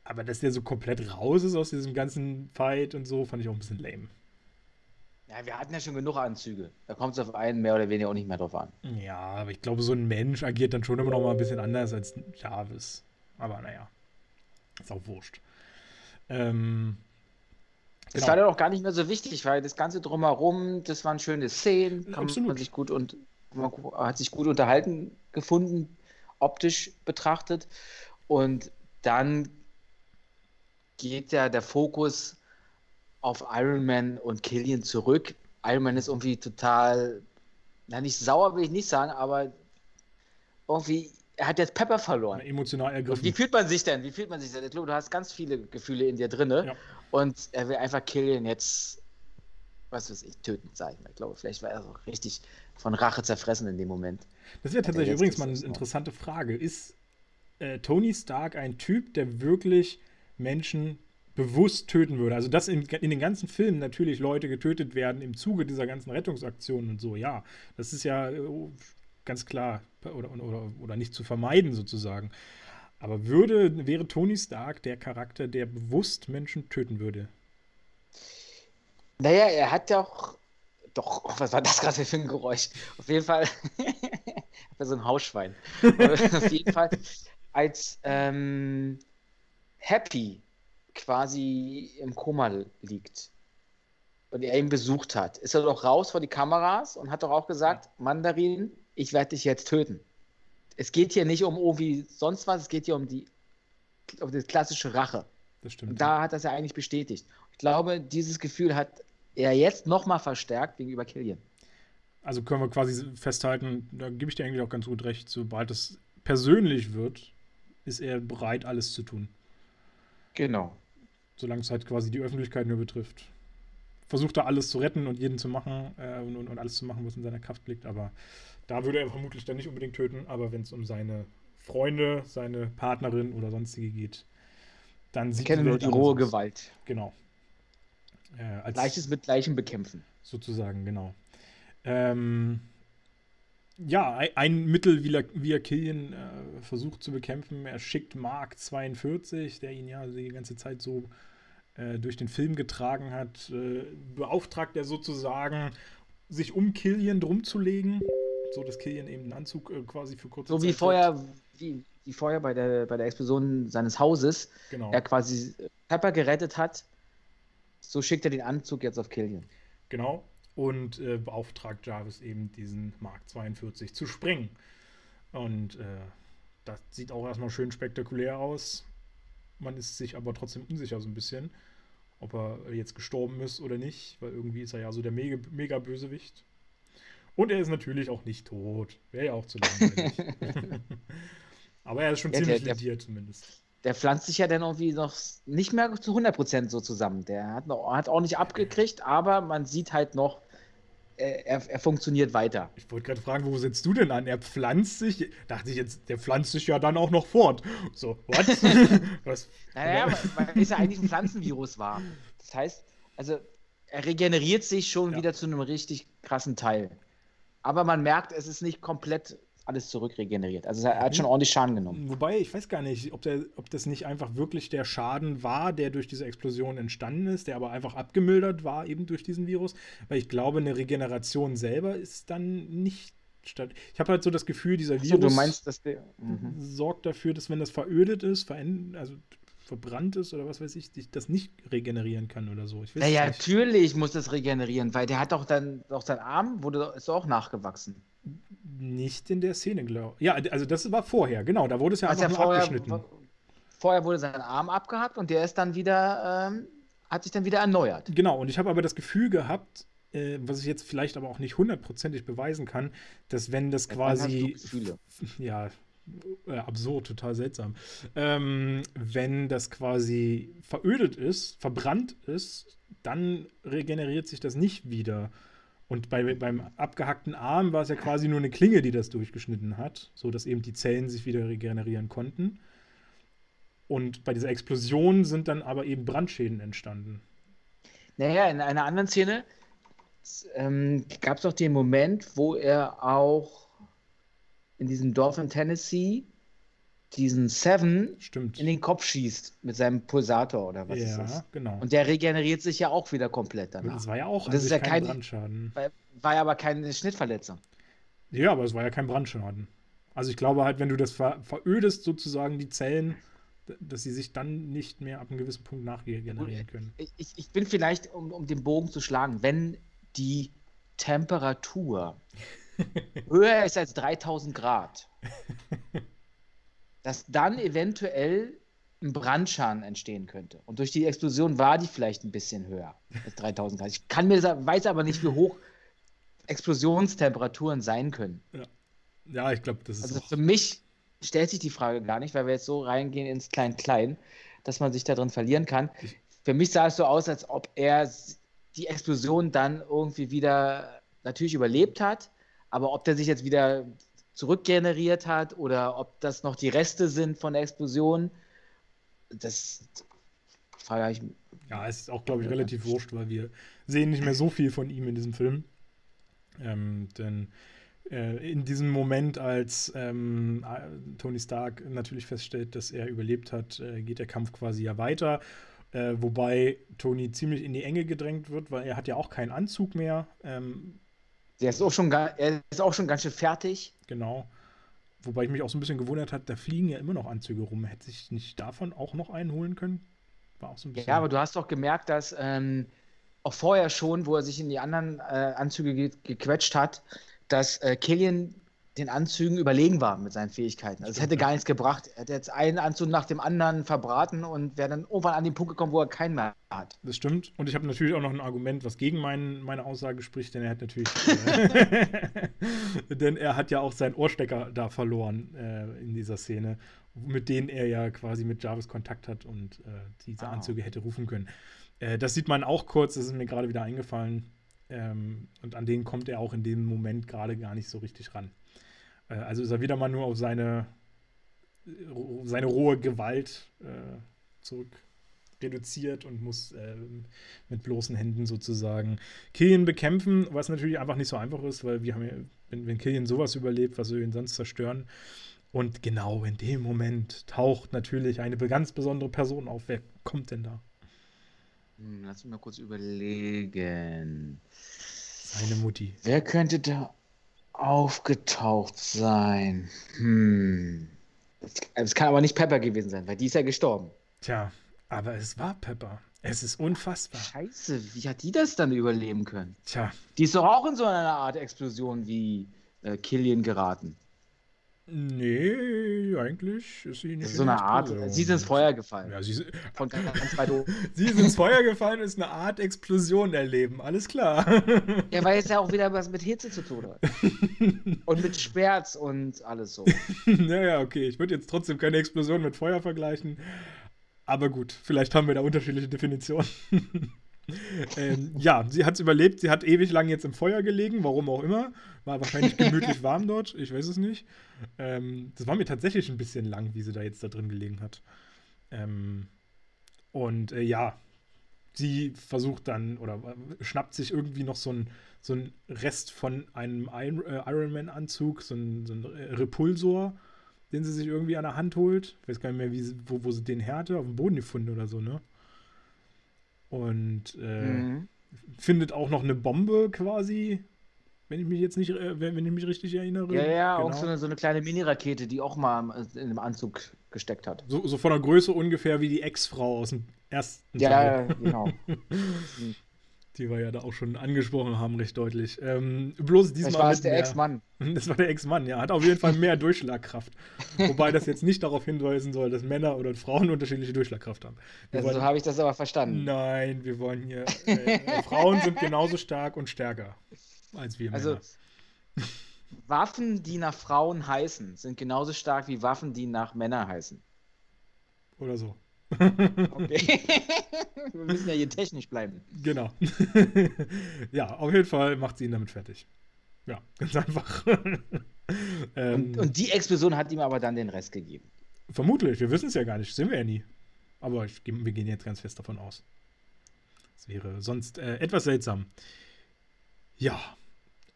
Aber dass der so komplett raus ist aus diesem ganzen Fight und so, fand ich auch ein bisschen lame. Ja, wir hatten ja schon genug Anzüge. Da kommt es auf einen mehr oder weniger auch nicht mehr drauf an. Ja, aber ich glaube, so ein Mensch agiert dann schon immer noch mal ein bisschen anders als Jarvis. Aber naja, ist auch wurscht. Ähm, das genau. war dann auch gar nicht mehr so wichtig, weil das Ganze drumherum, das waren schöne Szenen, kann Absolut. man sich gut und man hat sich gut unterhalten gefunden, optisch betrachtet. Und dann geht ja der Fokus auf Iron Man und Killian zurück. Iron Man ist irgendwie total, na nicht sauer will ich nicht sagen, aber irgendwie, er hat jetzt Pepper verloren. Emotional ergriffen. Wie fühlt man sich denn? Wie fühlt man sich denn? Ich glaube, du hast ganz viele Gefühle in dir drin. Ja. Und er will einfach Killian jetzt, was weiß ich, töten, sagen. Ich glaube, vielleicht war er so richtig von Rache zerfressen in dem Moment. Das ja tatsächlich übrigens mal eine interessante Frage. Ist äh, Tony Stark ein Typ, der wirklich Menschen bewusst töten würde. Also, dass in, in, den ganzen Filmen natürlich Leute getötet werden im Zuge dieser ganzen Rettungsaktionen und so, ja, das ist ja oh, ganz klar oder, oder, oder nicht zu vermeiden sozusagen. Aber würde, wäre Tony Stark der Charakter, der bewusst Menschen töten würde? Naja, er hat ja auch. Doch, oh, was war das gerade für ein Geräusch? Auf jeden Fall. so ein Hausschwein. Auf jeden Fall als ähm, Happy quasi im Koma liegt und er ihn besucht hat, ist er doch raus vor die Kameras und hat doch auch gesagt, Mandarin, ich werde dich jetzt töten. Es geht hier nicht um irgendwie sonst was, es geht hier um die, um die klassische Rache. Das stimmt. Und da hat es ja eigentlich bestätigt. Ich glaube, dieses Gefühl hat er jetzt nochmal verstärkt gegenüber Killian. Also können wir quasi festhalten, da gebe ich dir eigentlich auch ganz gut recht, sobald es persönlich wird, ist er bereit, alles zu tun. Genau. Solange es halt quasi die Öffentlichkeit nur betrifft. Versucht er alles zu retten und jeden zu machen äh, und, und, und, alles zu machen, was in seiner Kraft liegt. Aber da würde er vermutlich dann nicht unbedingt töten. Aber wenn es um seine Freunde, seine Partnerin oder sonstige geht, dann sieht er nur die rohe Gewalt. Genau. Äh, Gleiches mit Gleichem bekämpfen. Sozusagen, genau. Ähm, ja, ein Mittel, wie er, wie er Killian äh, versucht zu bekämpfen. Er schickt Mark 42, der ihn ja die ganze Zeit so äh, durch den Film getragen hat, äh, beauftragt er sozusagen, sich um Killian drum zu legen, so dass Killian eben einen Anzug äh, quasi für kurze so Zeit. So wie vorher, wie, wie vorher bei der, bei der Explosion seines Hauses, genau. er quasi Pepper gerettet hat, so schickt er den Anzug jetzt auf Killian. Genau, und äh, beauftragt Jarvis eben diesen Mark 42 zu sprengen. Und äh, das sieht auch erstmal schön spektakulär aus. Man ist sich aber trotzdem unsicher so ein bisschen, ob er jetzt gestorben ist oder nicht, weil irgendwie ist er ja so der Mega-Bösewicht. Und er ist natürlich auch nicht tot. Wäre ja auch zu langweilig. aber er ist schon ja, ziemlich der, lediert zumindest. Der pflanzt sich ja dann irgendwie noch nicht mehr zu 100% so zusammen. Der hat, noch, hat auch nicht abgekriegt, aber man sieht halt noch, er, er, funktioniert weiter. Ich wollte gerade fragen, wo setzt du denn an? Er pflanzt sich, dachte ich jetzt, der pflanzt sich ja dann auch noch fort. So, what? Was? Naja, weil, weil es ja eigentlich ein Pflanzenvirus war. Das heißt, also er regeneriert sich schon ja. wieder zu einem richtig krassen Teil. Aber man merkt, es ist nicht komplett alles zurückregeneriert. Also er hat schon ordentlich Schaden genommen. Wobei, ich weiß gar nicht, ob, der, ob das nicht einfach wirklich der Schaden war, der durch diese Explosion entstanden ist, der aber einfach abgemildert war, eben durch diesen Virus. Weil ich glaube, eine Regeneration selber ist dann nicht statt. Ich habe halt so das Gefühl, dieser Virus du meinst, dass der, mhm. sorgt dafür, dass wenn das verödet ist, also verbrannt ist oder was weiß ich, das nicht regenerieren kann oder so. Ich weiß naja, natürlich muss das regenerieren, weil der hat doch dann auch sein Arm wurde ist auch nachgewachsen. Nicht in der Szene, glaube ich. Ja, also das war vorher, genau. Da wurde es ja also einfach ja vorher, abgeschnitten. Vorher wurde sein Arm abgehabt und der ist dann wieder, ähm, hat sich dann wieder erneuert. Genau, und ich habe aber das Gefühl gehabt, äh, was ich jetzt vielleicht aber auch nicht hundertprozentig beweisen kann, dass wenn das quasi. Ja, äh, absurd, total seltsam. Ähm, wenn das quasi verödet ist, verbrannt ist, dann regeneriert sich das nicht wieder. Und bei, beim abgehackten Arm war es ja quasi nur eine Klinge, die das durchgeschnitten hat, sodass eben die Zellen sich wieder regenerieren konnten. Und bei dieser Explosion sind dann aber eben Brandschäden entstanden. Naja, in einer anderen Szene ähm, gab es doch den Moment, wo er auch in diesem Dorf in Tennessee diesen Seven Stimmt. in den Kopf schießt mit seinem Pulsator oder was ja, ist das? genau. Und der regeneriert sich ja auch wieder komplett danach. Das war ja auch das ist ja kein Brandschaden. War, war ja aber keine Schnittverletzung. Ja, aber es war ja kein Brandschaden. Also ich glaube halt, wenn du das ver verödest, sozusagen die Zellen, dass sie sich dann nicht mehr ab einem gewissen Punkt nachregenerieren können. Ich, ich bin vielleicht, um, um den Bogen zu schlagen, wenn die Temperatur höher ist als 3000 Grad, dass dann eventuell ein Brandschaden entstehen könnte. Und durch die Explosion war die vielleicht ein bisschen höher als 3000 Grad. Ich kann mir, weiß aber nicht, wie hoch Explosionstemperaturen sein können. Ja, ja ich glaube, das ist. Also für mich stellt sich die Frage gar nicht, weil wir jetzt so reingehen ins Klein-Klein, dass man sich da drin verlieren kann. Für mich sah es so aus, als ob er die Explosion dann irgendwie wieder natürlich überlebt hat, aber ob der sich jetzt wieder zurückgeneriert hat oder ob das noch die Reste sind von der Explosion, das frage ich. Ja, es ist auch, glaube ich, relativ wurscht, weil wir sehen nicht mehr so viel von ihm in diesem Film. Ähm, denn äh, in diesem Moment, als ähm, Tony Stark natürlich feststellt, dass er überlebt hat, äh, geht der Kampf quasi ja weiter. Äh, wobei Tony ziemlich in die Enge gedrängt wird, weil er hat ja auch keinen Anzug mehr. Ähm, der ist auch schon, er ist auch schon ganz schön fertig. Genau. Wobei ich mich auch so ein bisschen gewundert habe, da fliegen ja immer noch Anzüge rum. Hätte sich nicht davon auch noch einen holen können? War auch so ein bisschen. Ja, aber du hast doch gemerkt, dass ähm, auch vorher schon, wo er sich in die anderen äh, Anzüge ge gequetscht hat, dass äh, Killian den Anzügen überlegen war mit seinen Fähigkeiten. Also es hätte gar nichts gebracht. Er hätte jetzt einen Anzug nach dem anderen verbraten und wäre dann irgendwann an den Punkt gekommen, wo er keinen mehr hat. Das stimmt. Und ich habe natürlich auch noch ein Argument, was gegen mein, meine Aussage spricht, denn er hat natürlich. äh, denn er hat ja auch seinen Ohrstecker da verloren äh, in dieser Szene, mit denen er ja quasi mit Jarvis Kontakt hat und äh, diese ah. Anzüge hätte rufen können. Äh, das sieht man auch kurz, das ist mir gerade wieder eingefallen. Ähm, und an den kommt er auch in dem Moment gerade gar nicht so richtig ran. Äh, also ist er wieder mal nur auf seine, seine rohe Gewalt äh, zurück reduziert und muss äh, mit bloßen Händen sozusagen Killian bekämpfen, was natürlich einfach nicht so einfach ist, weil wir haben ja, wenn, wenn Killian sowas überlebt, was soll ihn sonst zerstören? Und genau in dem Moment taucht natürlich eine ganz besondere Person auf. Wer kommt denn da? Hm, lass mich mal kurz überlegen. Seine Mutti. Wer könnte da aufgetaucht sein? Hm. Es kann aber nicht Pepper gewesen sein, weil die ist ja gestorben. Tja, aber es war Pepper. Es ist unfassbar. Scheiße, wie hat die das dann überleben können? Tja. Die ist doch auch in so einer Art Explosion wie äh, Killian geraten. Nee, eigentlich ist sie nicht. Das ist so eine Art. Sie ist ins Feuer gefallen. Ja, sie, Von ganz weit oben. sie ist ins Feuer gefallen und ist eine Art Explosion erleben. Alles klar. Ja, weil es ja auch wieder was mit Hitze zu tun hat. und mit Schmerz und alles so. naja, okay. Ich würde jetzt trotzdem keine Explosion mit Feuer vergleichen. Aber gut, vielleicht haben wir da unterschiedliche Definitionen. Ähm, ja, sie hat es überlebt. Sie hat ewig lang jetzt im Feuer gelegen, warum auch immer. War wahrscheinlich gemütlich warm dort, ich weiß es nicht. Ähm, das war mir tatsächlich ein bisschen lang, wie sie da jetzt da drin gelegen hat. Ähm, und äh, ja, sie versucht dann oder äh, schnappt sich irgendwie noch so ein, so ein Rest von einem äh, Iron Man Anzug, so ein, so ein Repulsor, den sie sich irgendwie an der Hand holt. Ich weiß gar nicht mehr, wie, wo, wo sie den härte, auf dem Boden gefunden oder so, ne? Und äh, mhm. findet auch noch eine Bombe quasi, wenn ich mich jetzt nicht, äh, wenn, wenn ich mich richtig erinnere. Ja, ja, genau. auch so eine, so eine kleine Mini-Rakete, die auch mal in dem Anzug gesteckt hat. So, so von der Größe ungefähr wie die Ex-Frau aus dem ersten ja, Teil. Ja, genau. die wir ja da auch schon angesprochen haben, recht deutlich. Ähm, bloß diesmal. Das war der Ex-Mann. Das war der Ex-Mann, ja. Hat auf jeden Fall mehr Durchschlagkraft. Wobei das jetzt nicht darauf hinweisen soll, dass Männer oder Frauen unterschiedliche Durchschlagkraft haben. also, wollen, so habe ich das aber verstanden. Nein, wir wollen hier. Äh, Frauen sind genauso stark und stärker als wir also, Männer. Also, Waffen, die nach Frauen heißen, sind genauso stark wie Waffen, die nach Männern heißen. Oder so. Okay. Wir müssen ja hier technisch bleiben. Genau. ja, auf jeden Fall macht sie ihn damit fertig. Ja, ganz einfach. ähm, und, und, die Explosion hat ihm aber dann den Rest gegeben. Vermutlich, wir wissen es ja gar nicht, sehen wir ja nie. Aber ich, wir gehen jetzt ganz fest davon aus. Das wäre sonst äh, etwas seltsam. Ja.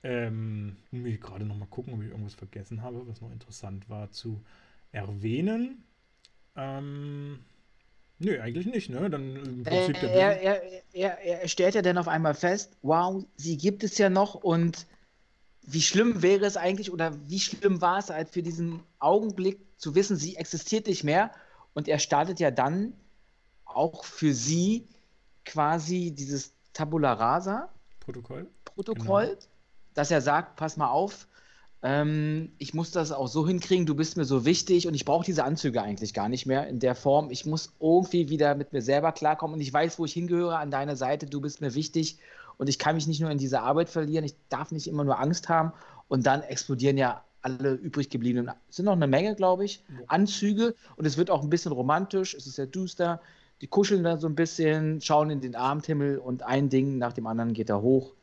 Ähm, ich gerade noch mal gucken, ob ich irgendwas vergessen habe, was noch interessant war zu erwähnen. Ähm, Nö, eigentlich nicht, ne? Dann im Prinzip äh, er, er, er, er, stellt ja dann auf einmal fest, wow, sie gibt es ja noch und wie schlimm wäre es eigentlich oder wie schlimm war es halt für diesen Augenblick zu wissen, sie existiert nicht mehr und er startet ja dann auch für sie quasi dieses Tabula Rasa Protokoll, Protokoll genau. dass er sagt, pass mal auf, ähm, ich muss das auch so hinkriegen, du bist mir so wichtig und ich brauche diese Anzüge eigentlich gar nicht mehr in der Form. Ich muss irgendwie wieder mit mir selber klarkommen und ich weiß, wo ich hingehöre an deiner Seite, du bist mir wichtig und ich kann mich nicht nur in diese Arbeit verlieren, ich darf nicht immer nur Angst haben und dann explodieren ja alle übrig gebliebenen, es sind noch eine Menge, glaube ich, Anzüge und es wird auch ein bisschen romantisch, es ist sehr düster, die kuscheln da so ein bisschen, schauen in den Abendhimmel und ein Ding nach dem anderen geht da hoch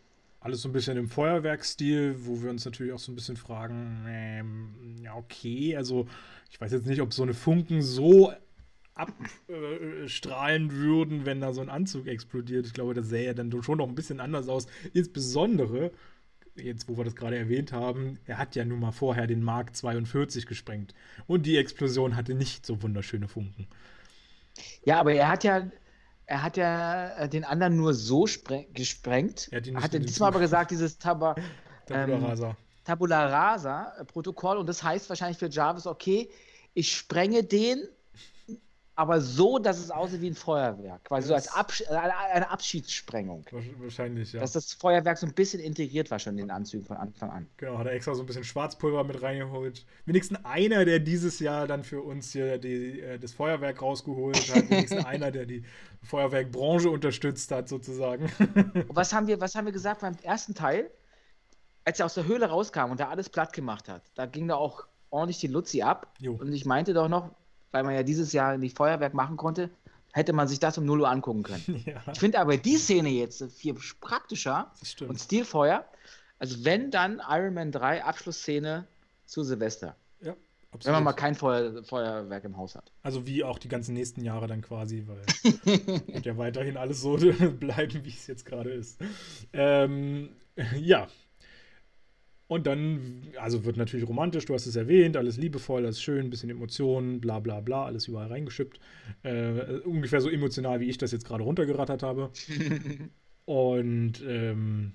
alles so ein bisschen im Feuerwerkstil, wo wir uns natürlich auch so ein bisschen fragen, ähm, ja, okay, also ich weiß jetzt nicht, ob so eine Funken so abstrahlen äh, würden, wenn da so ein Anzug explodiert. Ich glaube, das sähe ja dann schon noch ein bisschen anders aus. Insbesondere, jetzt wo wir das gerade erwähnt haben, er hat ja nun mal vorher den Mark 42 gesprengt. Und die Explosion hatte nicht so wunderschöne Funken. Ja, aber er hat ja er hat ja äh, den anderen nur so gesprengt. Er hat, er diesmal aber gesagt, dieses Taba, Tabula ähm, Rasa. Tabula Rasa Protokoll und das heißt wahrscheinlich für Jarvis, okay, ich sprenge den aber so, dass es aussieht wie ein Feuerwerk. Quasi so als Absch äh, eine Abschiedssprengung. Wahrscheinlich, ja. Dass das Feuerwerk so ein bisschen integriert war schon in den Anzügen von Anfang an. Genau, hat er extra so ein bisschen Schwarzpulver mit reingeholt. Wenigstens einer, der dieses Jahr dann für uns hier die, äh, das Feuerwerk rausgeholt hat. Wenigstens einer, der die Feuerwerkbranche unterstützt hat, sozusagen. Und was haben wir, was haben wir gesagt beim ersten Teil? Als er aus der Höhle rauskam und da alles platt gemacht hat, da ging da auch ordentlich die Luzi ab. Jo. Und ich meinte doch noch, weil man ja dieses Jahr nicht Feuerwerk machen konnte, hätte man sich das um 0 Uhr angucken können. Ja. Ich finde aber die Szene jetzt viel praktischer und stilfeuer. Also wenn dann Iron Man 3 Abschlussszene zu Silvester. Ja, absolut. Wenn man mal kein Feuer, Feuerwerk im Haus hat. Also wie auch die ganzen nächsten Jahre dann quasi, weil wird ja weiterhin alles so bleiben, wie es jetzt gerade ist. Ähm, ja, und dann, also wird natürlich romantisch, du hast es erwähnt, alles liebevoll, alles schön, bisschen Emotionen, bla bla bla, alles überall reingeschippt. Äh, ungefähr so emotional, wie ich das jetzt gerade runtergerattert habe. Und ähm,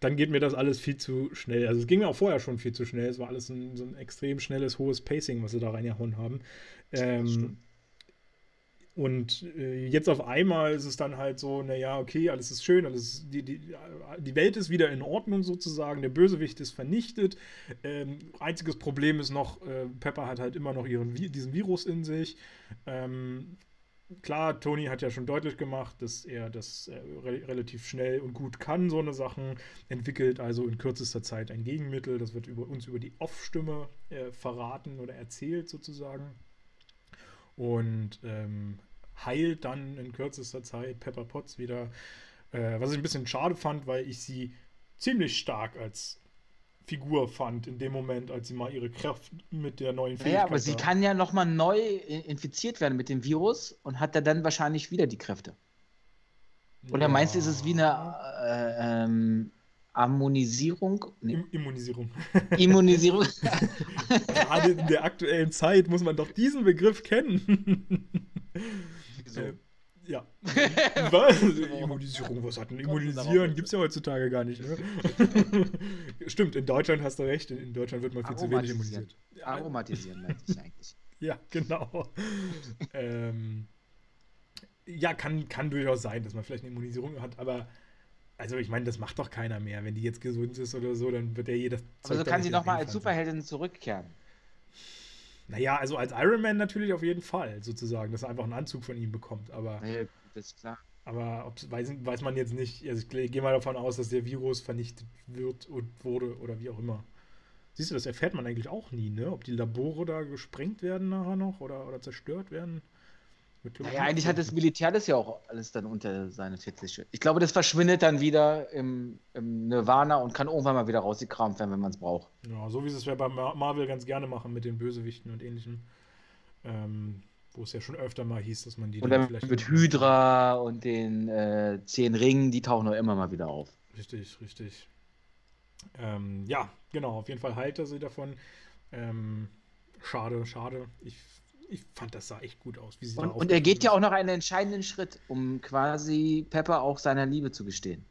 dann geht mir das alles viel zu schnell. Also es ging mir auch vorher schon viel zu schnell. Es war alles ein, so ein extrem schnelles, hohes Pacing, was sie da reingehauen haben. Ähm, und äh, jetzt auf einmal ist es dann halt so, naja, okay, alles ist schön, alles, die, die, die Welt ist wieder in Ordnung sozusagen, der Bösewicht ist vernichtet. Ähm, einziges Problem ist noch, äh, Pepper hat halt immer noch ihren, diesen Virus in sich. Ähm, klar, Tony hat ja schon deutlich gemacht, dass er das äh, re relativ schnell und gut kann, so eine Sachen, entwickelt also in kürzester Zeit ein Gegenmittel, das wird über uns über die Off-Stimme äh, verraten oder erzählt sozusagen und ähm, heilt dann in kürzester Zeit Pepper Potts wieder. Äh, was ich ein bisschen schade fand, weil ich sie ziemlich stark als Figur fand in dem Moment, als sie mal ihre Kraft mit der neuen Fähigkeit. Ja, aber sie kann ja nochmal neu infiziert werden mit dem Virus und hat dann wahrscheinlich wieder die Kräfte. Oder ja. meinst du, ist es wie eine äh, ähm, Ammonisierung? Nee. Immunisierung. Immunisierung. Gerade in der aktuellen Zeit muss man doch diesen Begriff kennen. Wieso? Äh, ja. Was? Immunisierung, was hat denn Immunisieren? Gibt es ja heutzutage gar nicht. Ne? Stimmt, in Deutschland hast du recht. In Deutschland wird man viel zu wenig immunisiert. Aromatisieren meinte ich eigentlich. Ja, genau. ähm, ja, kann, kann durchaus sein, dass man vielleicht eine Immunisierung hat, aber also ich meine, das macht doch keiner mehr. Wenn die jetzt gesund ist oder so, dann wird ja jeder. Aber so kann sie nochmal als Superheldin zurückkehren. Naja, also als Iron Man natürlich auf jeden Fall, sozusagen, dass er einfach einen Anzug von ihm bekommt. Aber. Naja, das ist klar. Aber weiß, weiß man jetzt nicht. Also ich gehe mal davon aus, dass der Virus vernichtet wird und wurde oder wie auch immer. Siehst du, das erfährt man eigentlich auch nie, ne? Ob die Labore da gesprengt werden nachher noch oder, oder zerstört werden. Naja, eigentlich hat das Militär das ja auch alles dann unter seine Fittiche. Ich glaube, das verschwindet dann wieder im, im Nirvana und kann irgendwann mal wieder rausgekramt werden, wenn man es braucht. Ja, so wie sie es ja bei Marvel ganz gerne machen mit den Bösewichten und ähnlichem. Ähm, wo es ja schon öfter mal hieß, dass man die und dann, dann vielleicht. Mit Hydra und den äh, zehn Ringen, die tauchen doch immer mal wieder auf. Richtig, richtig. Ähm, ja, genau, auf jeden Fall heilt er sie davon. Ähm, schade, schade. Ich ich fand, das sah echt gut aus. Wie sie und, und er geht ja auch noch einen entscheidenden Schritt, um quasi Pepper auch seiner Liebe zu gestehen.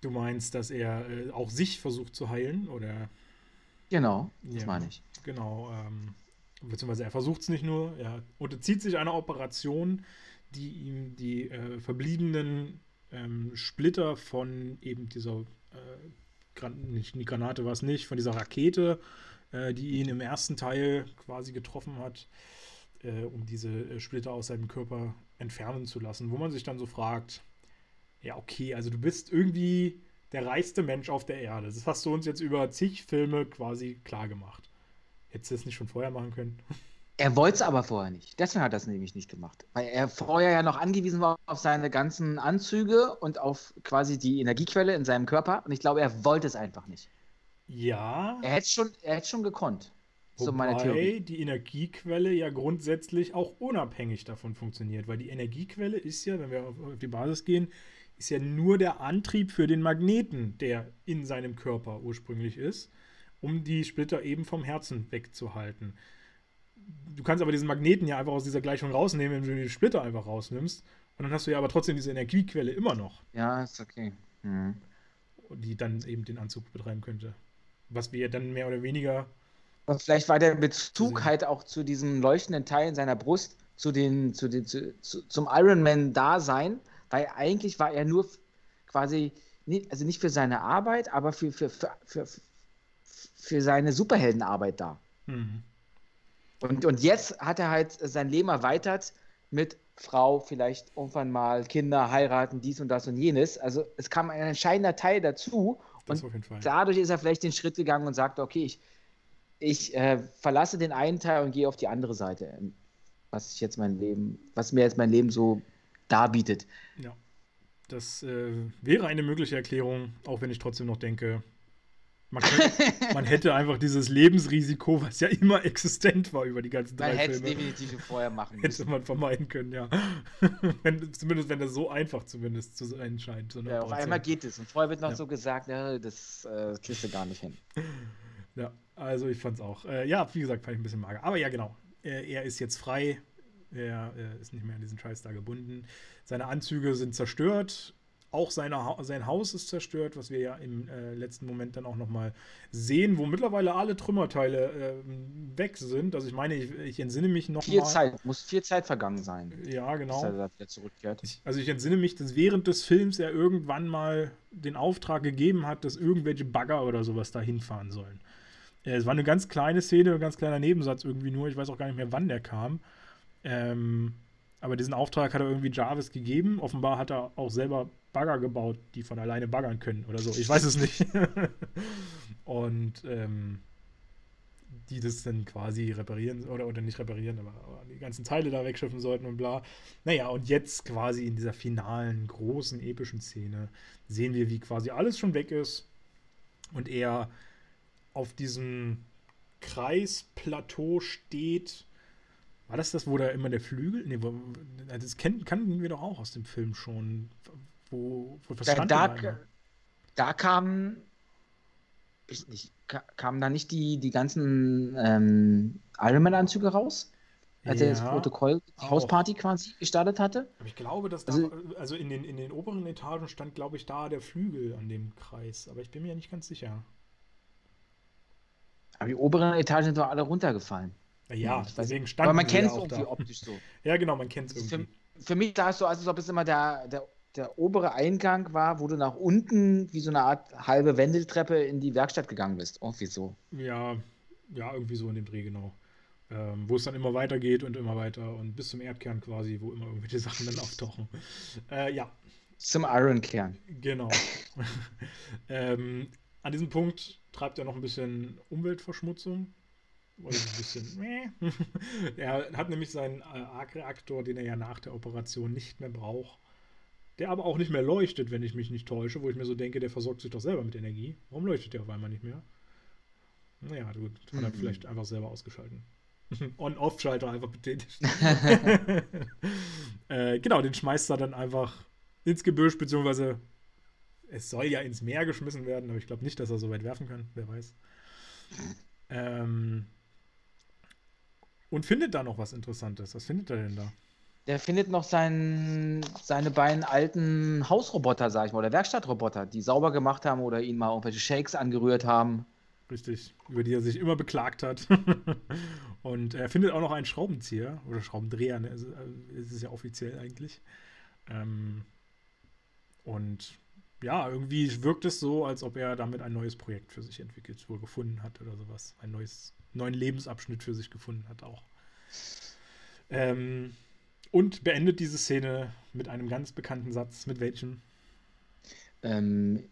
Du meinst, dass er äh, auch sich versucht zu heilen, oder? Genau, das ja, meine ich. Genau, ähm, beziehungsweise er versucht es nicht nur, er unterzieht sich einer Operation, die ihm die äh, verbliebenen ähm, Splitter von eben dieser, äh, Gran nicht, die Granate war es nicht, von dieser Rakete äh, die ihn im ersten Teil quasi getroffen hat, äh, um diese äh, Splitter aus seinem Körper entfernen zu lassen, wo man sich dann so fragt, ja, okay, also du bist irgendwie der reichste Mensch auf der Erde. Das hast du uns jetzt über zig Filme quasi klar gemacht. Hättest du das nicht schon vorher machen können? Er wollte es aber vorher nicht. Deswegen hat er es nämlich nicht gemacht. Weil er vorher ja noch angewiesen war auf seine ganzen Anzüge und auf quasi die Energiequelle in seinem Körper. Und ich glaube, er wollte es einfach nicht. Ja. Er hätte schon, er hätte schon gekonnt. So meine Theorie. die Energiequelle ja grundsätzlich auch unabhängig davon funktioniert, weil die Energiequelle ist ja, wenn wir auf, auf die Basis gehen, ist ja nur der Antrieb für den Magneten, der in seinem Körper ursprünglich ist, um die Splitter eben vom Herzen wegzuhalten. Du kannst aber diesen Magneten ja einfach aus dieser Gleichung rausnehmen, wenn du die Splitter einfach rausnimmst. Und dann hast du ja aber trotzdem diese Energiequelle immer noch. Ja, ist okay. Mhm. Die dann eben den Anzug betreiben könnte. Was wir dann mehr oder weniger. Und vielleicht war der Bezug halt auch zu diesem leuchtenden Teil in seiner Brust, zu den, zu den, zu, zu, zum Ironman-Dasein, weil eigentlich war er nur quasi, also nicht für seine Arbeit, aber für, für, für, für, für seine Superheldenarbeit da. Mhm. Und, und jetzt hat er halt sein Leben erweitert mit Frau, vielleicht irgendwann mal Kinder, heiraten, dies und das und jenes. Also es kam ein entscheidender Teil dazu das und dadurch ist er vielleicht den Schritt gegangen und sagt, okay, ich, ich äh, verlasse den einen Teil und gehe auf die andere Seite, was ich jetzt mein Leben, was mir jetzt mein Leben so darbietet. Ja. Das äh, wäre eine mögliche Erklärung, auch wenn ich trotzdem noch denke, man, könnte, man, hätte einfach dieses Lebensrisiko, was ja immer existent war über die ganzen drei man Filme. Man hätte es definitiv vorher machen müssen. Hätte man vermeiden können, ja. wenn, zumindest wenn das so einfach zumindest zu sein scheint. So ja, auf einmal geht es. Und vorher wird noch ja. so gesagt, ja, das äh, kriegst du gar nicht hin. Ja, also ich fand es auch. Äh, ja, wie gesagt, fand ich ein bisschen mager. Aber ja, genau. Er, er ist jetzt frei. Er, er ist nicht mehr an diesen Scheiß da gebunden. Seine Anzüge sind zerstört auch seine, sein Haus ist zerstört, was wir ja im äh, letzten Moment dann auch nochmal sehen, wo mittlerweile alle Trümmerteile äh, weg sind. Also ich meine, ich, ich entsinne mich noch Viel mal, Zeit, muss viel Zeit vergangen sein. Ja, genau. Bis er wieder zurückkehrt. Ich, also ich entsinne mich, dass während des Films er irgendwann mal den Auftrag gegeben hat, dass irgendwelche Bagger oder sowas da hinfahren sollen. Äh, es war eine ganz kleine Szene, ein ganz kleiner Nebensatz irgendwie nur. Ich weiß auch gar nicht mehr, wann der kam. Ähm, aber diesen Auftrag hat er irgendwie Jarvis gegeben. Offenbar hat er auch selber Bagger gebaut, die von alleine baggern können oder so. Ich weiß es nicht. und ähm, die das dann quasi reparieren oder, oder nicht reparieren, aber, aber, die ganzen Teile da wegschiffen sollten und bla. Naja, und jetzt quasi in dieser finalen, großen, epischen Szene sehen wir, wie quasi alles schon weg ist und er auf diesem Kreisplateau steht war das das, wo da immer der Flügel? Nee, das kennen, kannten wir doch auch aus dem Film schon. Wo, wo da, da, da kam, ich nicht, kamen da nicht die, die ganzen ähm, Ironman-Anzüge raus? Als ja, er das Protokoll, die Hausparty quasi gestartet hatte? Aber ich glaube, dass also, da, also in den, in den oberen Etagen stand, glaube ich, da der Flügel an dem Kreis. Aber ich bin mir ja nicht ganz sicher. Aber die oberen Etagen sind doch alle runtergefallen. Ja, ich deswegen stand Aber man kennt es irgendwie da. optisch so. ja, genau, man kennt es irgendwie. Für, für, mich sah es so, als ob es immer der, der, der obere Eingang war, wo du nach unten wie so eine Art halbe Wendeltreppe in die Werkstatt gegangen bist. Irgendwie so. Ja, ja, irgendwie so in dem Dreh, genau. Ähm, wo es dann immer weitergeht und immer weiter und bis zum Erdkern quasi, wo immer irgendwelche Sachen dann auftauchen. Äh, ja. Zum Ironkern. Genau. ähm, an diesem Punkt treibt er noch ein bisschen Umweltverschmutzung. Also ein bisschen. er hat nämlich seinen äh, Arc-Reaktor, den er ja nach der Operation nicht mehr braucht. Der aber auch nicht mehr leuchtet, wenn ich mich nicht täusche, wo ich mir so denke, der versorgt sich doch selber mit Energie. Warum leuchtet der auf einmal nicht mehr? Naja, gut, hat er mhm. vielleicht einfach selber ausgeschalten. On-Off-Schalter einfach betätigt. äh, genau, den schmeißt er dann einfach ins Gebüsch, beziehungsweise es soll ja ins Meer geschmissen werden, aber ich glaube nicht, dass er so weit werfen kann, wer weiß. Ähm, und findet da noch was Interessantes. Was findet er denn da? Der findet noch sein, seine beiden alten Hausroboter, sag ich mal, oder Werkstattroboter, die sauber gemacht haben oder ihn mal irgendwelche Shakes angerührt haben. Richtig, über die er sich immer beklagt hat. und er findet auch noch einen Schraubenzieher oder Schraubendreher, ne? Also, äh, ist es ja offiziell eigentlich. Ähm, und ja, irgendwie wirkt es so, als ob er damit ein neues Projekt für sich entwickelt, wohl gefunden hat oder sowas. Einen neues, neuen Lebensabschnitt für sich gefunden hat auch. Ähm, und beendet diese Szene mit einem ganz bekannten Satz. Mit welchem? Ähm,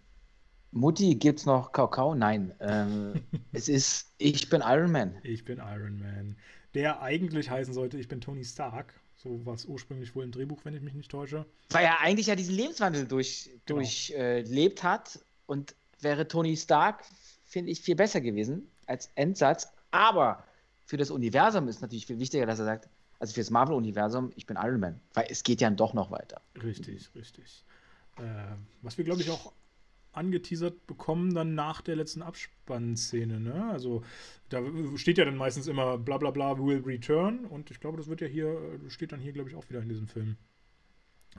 Mutti, gibt's noch Kakao? Nein. Ähm, es ist Ich bin Iron Man. Ich bin Iron Man. Der eigentlich heißen sollte, ich bin Tony Stark. So war es ursprünglich wohl im Drehbuch, wenn ich mich nicht täusche. Weil er eigentlich ja diesen Lebenswandel durch, genau. durchlebt äh, hat und wäre Tony Stark, finde ich, viel besser gewesen als Endsatz. Aber für das Universum ist natürlich viel wichtiger, dass er sagt, also für das Marvel-Universum, ich bin Iron Man. Weil es geht ja doch noch weiter. Richtig, richtig. Äh, was wir, glaube ich, auch angeteasert bekommen dann nach der letzten Abspannszene. Ne? Also da steht ja dann meistens immer bla bla bla will return und ich glaube, das wird ja hier, steht dann hier, glaube ich, auch wieder in diesem Film.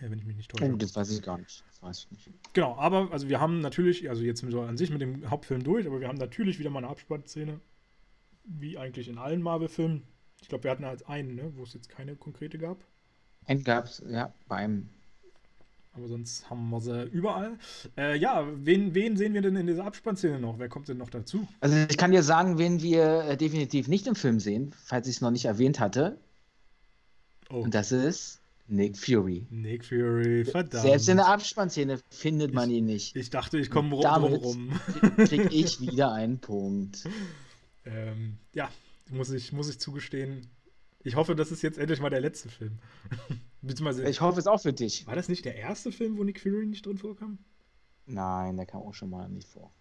Ja, wenn ich mich nicht täusche. Oh, das weiß ich gar nicht. Das weiß ich nicht. Genau, aber also wir haben natürlich, also jetzt sind wir an sich mit dem Hauptfilm durch, aber wir haben natürlich wieder mal eine Abspannszene, wie eigentlich in allen Marvel-Filmen. Ich glaube, wir hatten halt einen, ne, wo es jetzt keine konkrete gab. Einen gab es, ja, beim aber sonst haben wir sie überall. Äh, ja, wen, wen sehen wir denn in dieser Abspannszene noch? Wer kommt denn noch dazu? Also ich kann dir sagen, wen wir äh, definitiv nicht im Film sehen, falls ich es noch nicht erwähnt hatte. Oh. Und das ist Nick Fury. Nick Fury, verdammt. Selbst in der Abspannszene findet man ich, ihn nicht. Ich dachte, ich komme rum, rum. krieg ich wieder einen Punkt. Ähm, ja, muss ich, muss ich zugestehen, ich hoffe, das ist jetzt endlich mal der letzte Film. Ich hoffe es auch für dich. War das nicht der erste Film, wo Nick Fury nicht drin vorkam? Nein, der kam auch schon mal nicht vor.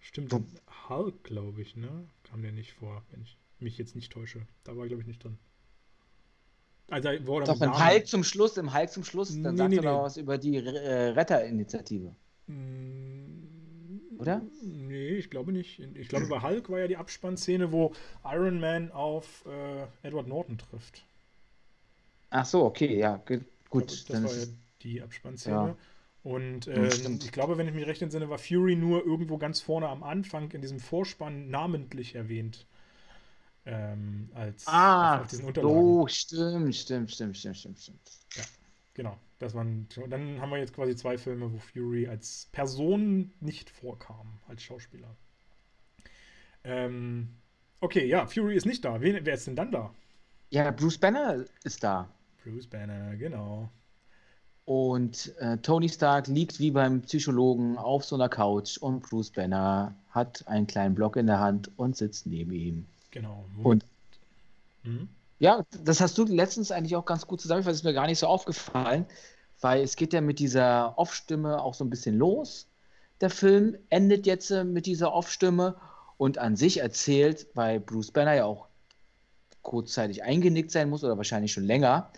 Stimmt, Wo? Hulk, glaube ich, ne? Kam der nicht vor, wenn ich mich jetzt nicht täusche. Da war, glaube ich, nicht drin. Also, wo Doch, im Hulk zum Schluss, im Hulk zum Schluss, dann nee, sagt nee, er nee. noch was über die äh, Retterinitiative. Mm, oder? Nee, ich glaube nicht. Ich glaube, bei Hulk war ja die Abspannszene, wo Iron Man auf äh, Edward Norton trifft. Ach so, okay, ja, gut. Glaube, das war ja die Abspannszene. Ja. Und äh, ich glaube, wenn ich mich recht entsinne, war Fury nur irgendwo ganz vorne am Anfang in diesem Vorspann namentlich erwähnt. Ähm, als ah, auf diesen Unterlagen. Oh, stimmt, stimmt, stimmt, stimmt, stimmt, stimmt. Ja, genau. Das waren, dann haben wir jetzt quasi zwei Filme, wo Fury als Person nicht vorkam, als Schauspieler. Ähm, okay, ja, Fury ist nicht da. Wer, wer ist denn dann da? Ja, Bruce Banner ist da. Bruce Banner, genau. Und äh, Tony Stark liegt wie beim Psychologen auf so einer Couch und Bruce Banner hat einen kleinen Block in der Hand und sitzt neben ihm. Genau. Und hm? Ja, das hast du letztens eigentlich auch ganz gut zusammengefasst, ist mir gar nicht so aufgefallen, weil es geht ja mit dieser Off-Stimme auch so ein bisschen los. Der Film endet jetzt äh, mit dieser Off-Stimme und an sich erzählt, weil Bruce Banner ja auch kurzzeitig eingenickt sein muss oder wahrscheinlich schon länger,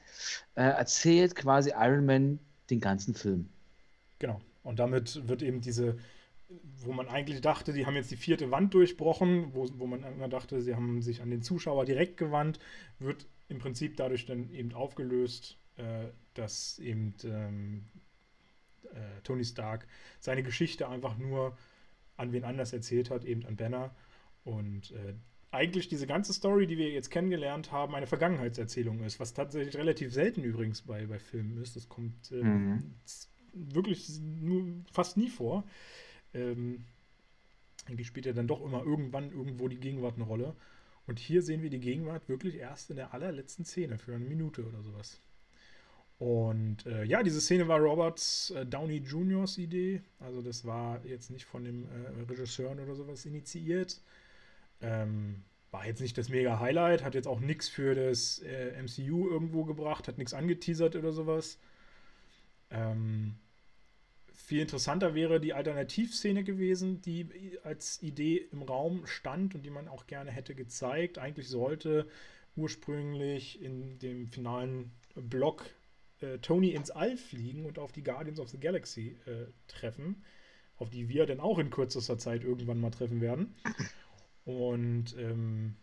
äh, erzählt quasi Iron Man den ganzen Film. Genau. Und damit wird eben diese, wo man eigentlich dachte, die haben jetzt die vierte Wand durchbrochen, wo, wo man immer dachte, sie haben sich an den Zuschauer direkt gewandt, wird im Prinzip dadurch dann eben aufgelöst, äh, dass eben ähm, äh, Tony Stark seine Geschichte einfach nur an wen anders erzählt hat, eben an Banner. Und äh, eigentlich diese ganze Story, die wir jetzt kennengelernt haben, eine Vergangenheitserzählung ist, was tatsächlich relativ selten übrigens bei, bei Filmen ist. Das kommt äh, mhm. wirklich nur, fast nie vor. Ähm, spielt ja dann doch immer irgendwann irgendwo die Gegenwart eine Rolle. Und hier sehen wir die Gegenwart wirklich erst in der allerletzten Szene für eine Minute oder sowas. Und äh, ja, diese Szene war Roberts äh, Downey Jr.'s Idee. Also das war jetzt nicht von dem äh, Regisseur oder sowas initiiert. Ähm, war jetzt nicht das mega Highlight, hat jetzt auch nichts für das äh, MCU irgendwo gebracht, hat nichts angeteasert oder sowas. Ähm, viel interessanter wäre die Alternativszene gewesen, die als Idee im Raum stand und die man auch gerne hätte gezeigt. Eigentlich sollte ursprünglich in dem finalen Block äh, Tony ins All fliegen und auf die Guardians of the Galaxy äh, treffen, auf die wir dann auch in kürzester Zeit irgendwann mal treffen werden. Und ähm,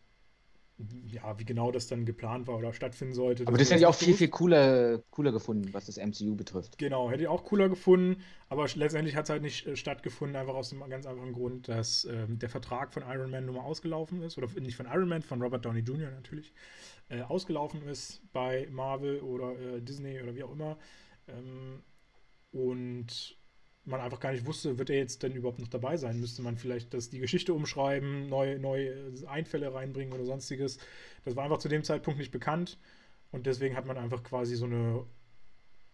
ja, wie genau das dann geplant war oder stattfinden sollte. Aber das hätte ich auch viel, viel cooler, cooler gefunden, was das MCU betrifft. Genau, hätte ich auch cooler gefunden, aber letztendlich hat es halt nicht äh, stattgefunden, einfach aus dem ganz einfachen Grund, dass ähm, der Vertrag von Iron Man nun mal ausgelaufen ist, oder nicht von Iron Man, von Robert Downey Jr. natürlich, äh, ausgelaufen ist bei Marvel oder äh, Disney oder wie auch immer. Ähm, und man einfach gar nicht wusste, wird er jetzt denn überhaupt noch dabei sein? Müsste man vielleicht das, die Geschichte umschreiben, neue, neue Einfälle reinbringen oder sonstiges. Das war einfach zu dem Zeitpunkt nicht bekannt und deswegen hat man einfach quasi so eine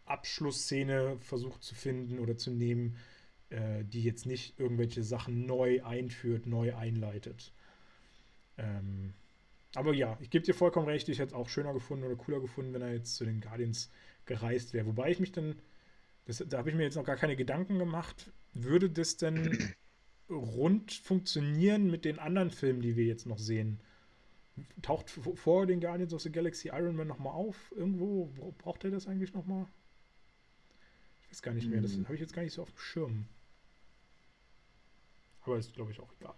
Abschlussszene versucht zu finden oder zu nehmen, äh, die jetzt nicht irgendwelche Sachen neu einführt, neu einleitet. Ähm, aber ja, ich gebe dir vollkommen recht, ich hätte es auch schöner gefunden oder cooler gefunden, wenn er jetzt zu den Guardians gereist wäre. Wobei ich mich dann das, da habe ich mir jetzt noch gar keine Gedanken gemacht. Würde das denn rund funktionieren mit den anderen Filmen, die wir jetzt noch sehen? Taucht vor den Guardians of the Galaxy Iron Man nochmal auf? Irgendwo? Braucht er das eigentlich nochmal? Ich weiß gar nicht mehr. Das hm. habe ich jetzt gar nicht so auf dem Schirm. Aber ist, glaube ich, auch egal.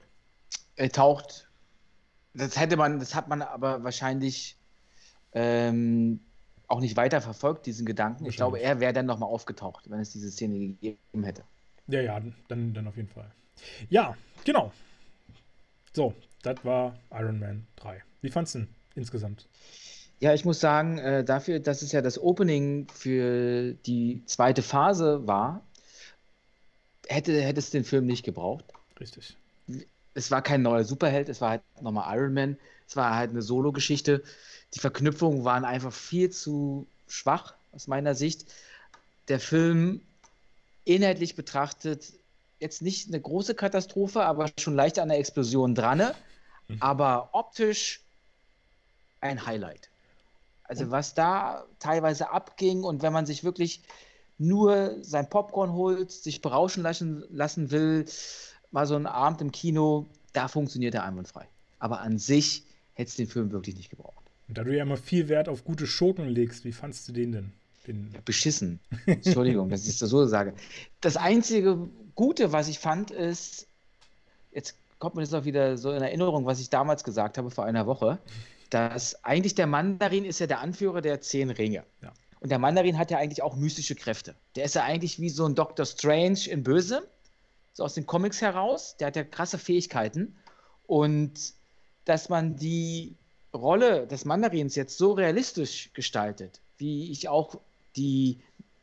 Er taucht. Das hätte man, das hat man aber wahrscheinlich ähm, auch nicht weiter verfolgt, diesen Gedanken. Ich glaube, er wäre dann nochmal aufgetaucht, wenn es diese Szene gegeben hätte. Ja, ja, dann, dann auf jeden Fall. Ja, genau. So, das war Iron Man 3. Wie fandest du denn insgesamt? Ja, ich muss sagen, äh, dafür, dass es ja das Opening für die zweite Phase war, hätte, hätte es den Film nicht gebraucht. Richtig. Es war kein neuer Superheld, es war halt nochmal Iron Man, es war halt eine Solo-Geschichte die Verknüpfungen waren einfach viel zu schwach aus meiner Sicht. Der Film inhaltlich betrachtet jetzt nicht eine große Katastrophe, aber schon leicht an der Explosion dran. Mhm. Aber optisch ein Highlight. Also was da teilweise abging und wenn man sich wirklich nur sein Popcorn holt, sich berauschen lassen, lassen will, mal so einen Abend im Kino, da funktioniert er einwandfrei. Aber an sich hätte es den Film wirklich nicht gebraucht. Und da du ja immer viel Wert auf gute Schurken legst, wie fandst du den denn? Den Beschissen. Entschuldigung, dass ich das so sage. Das einzige Gute, was ich fand, ist, jetzt kommt mir das auch wieder so in Erinnerung, was ich damals gesagt habe vor einer Woche, dass eigentlich der Mandarin ist ja der Anführer der zehn Ringe. Ja. Und der Mandarin hat ja eigentlich auch mystische Kräfte. Der ist ja eigentlich wie so ein Doctor Strange in Böse, so aus den Comics heraus. Der hat ja krasse Fähigkeiten. Und dass man die Rolle des Mandarins jetzt so realistisch gestaltet, wie ich auch die,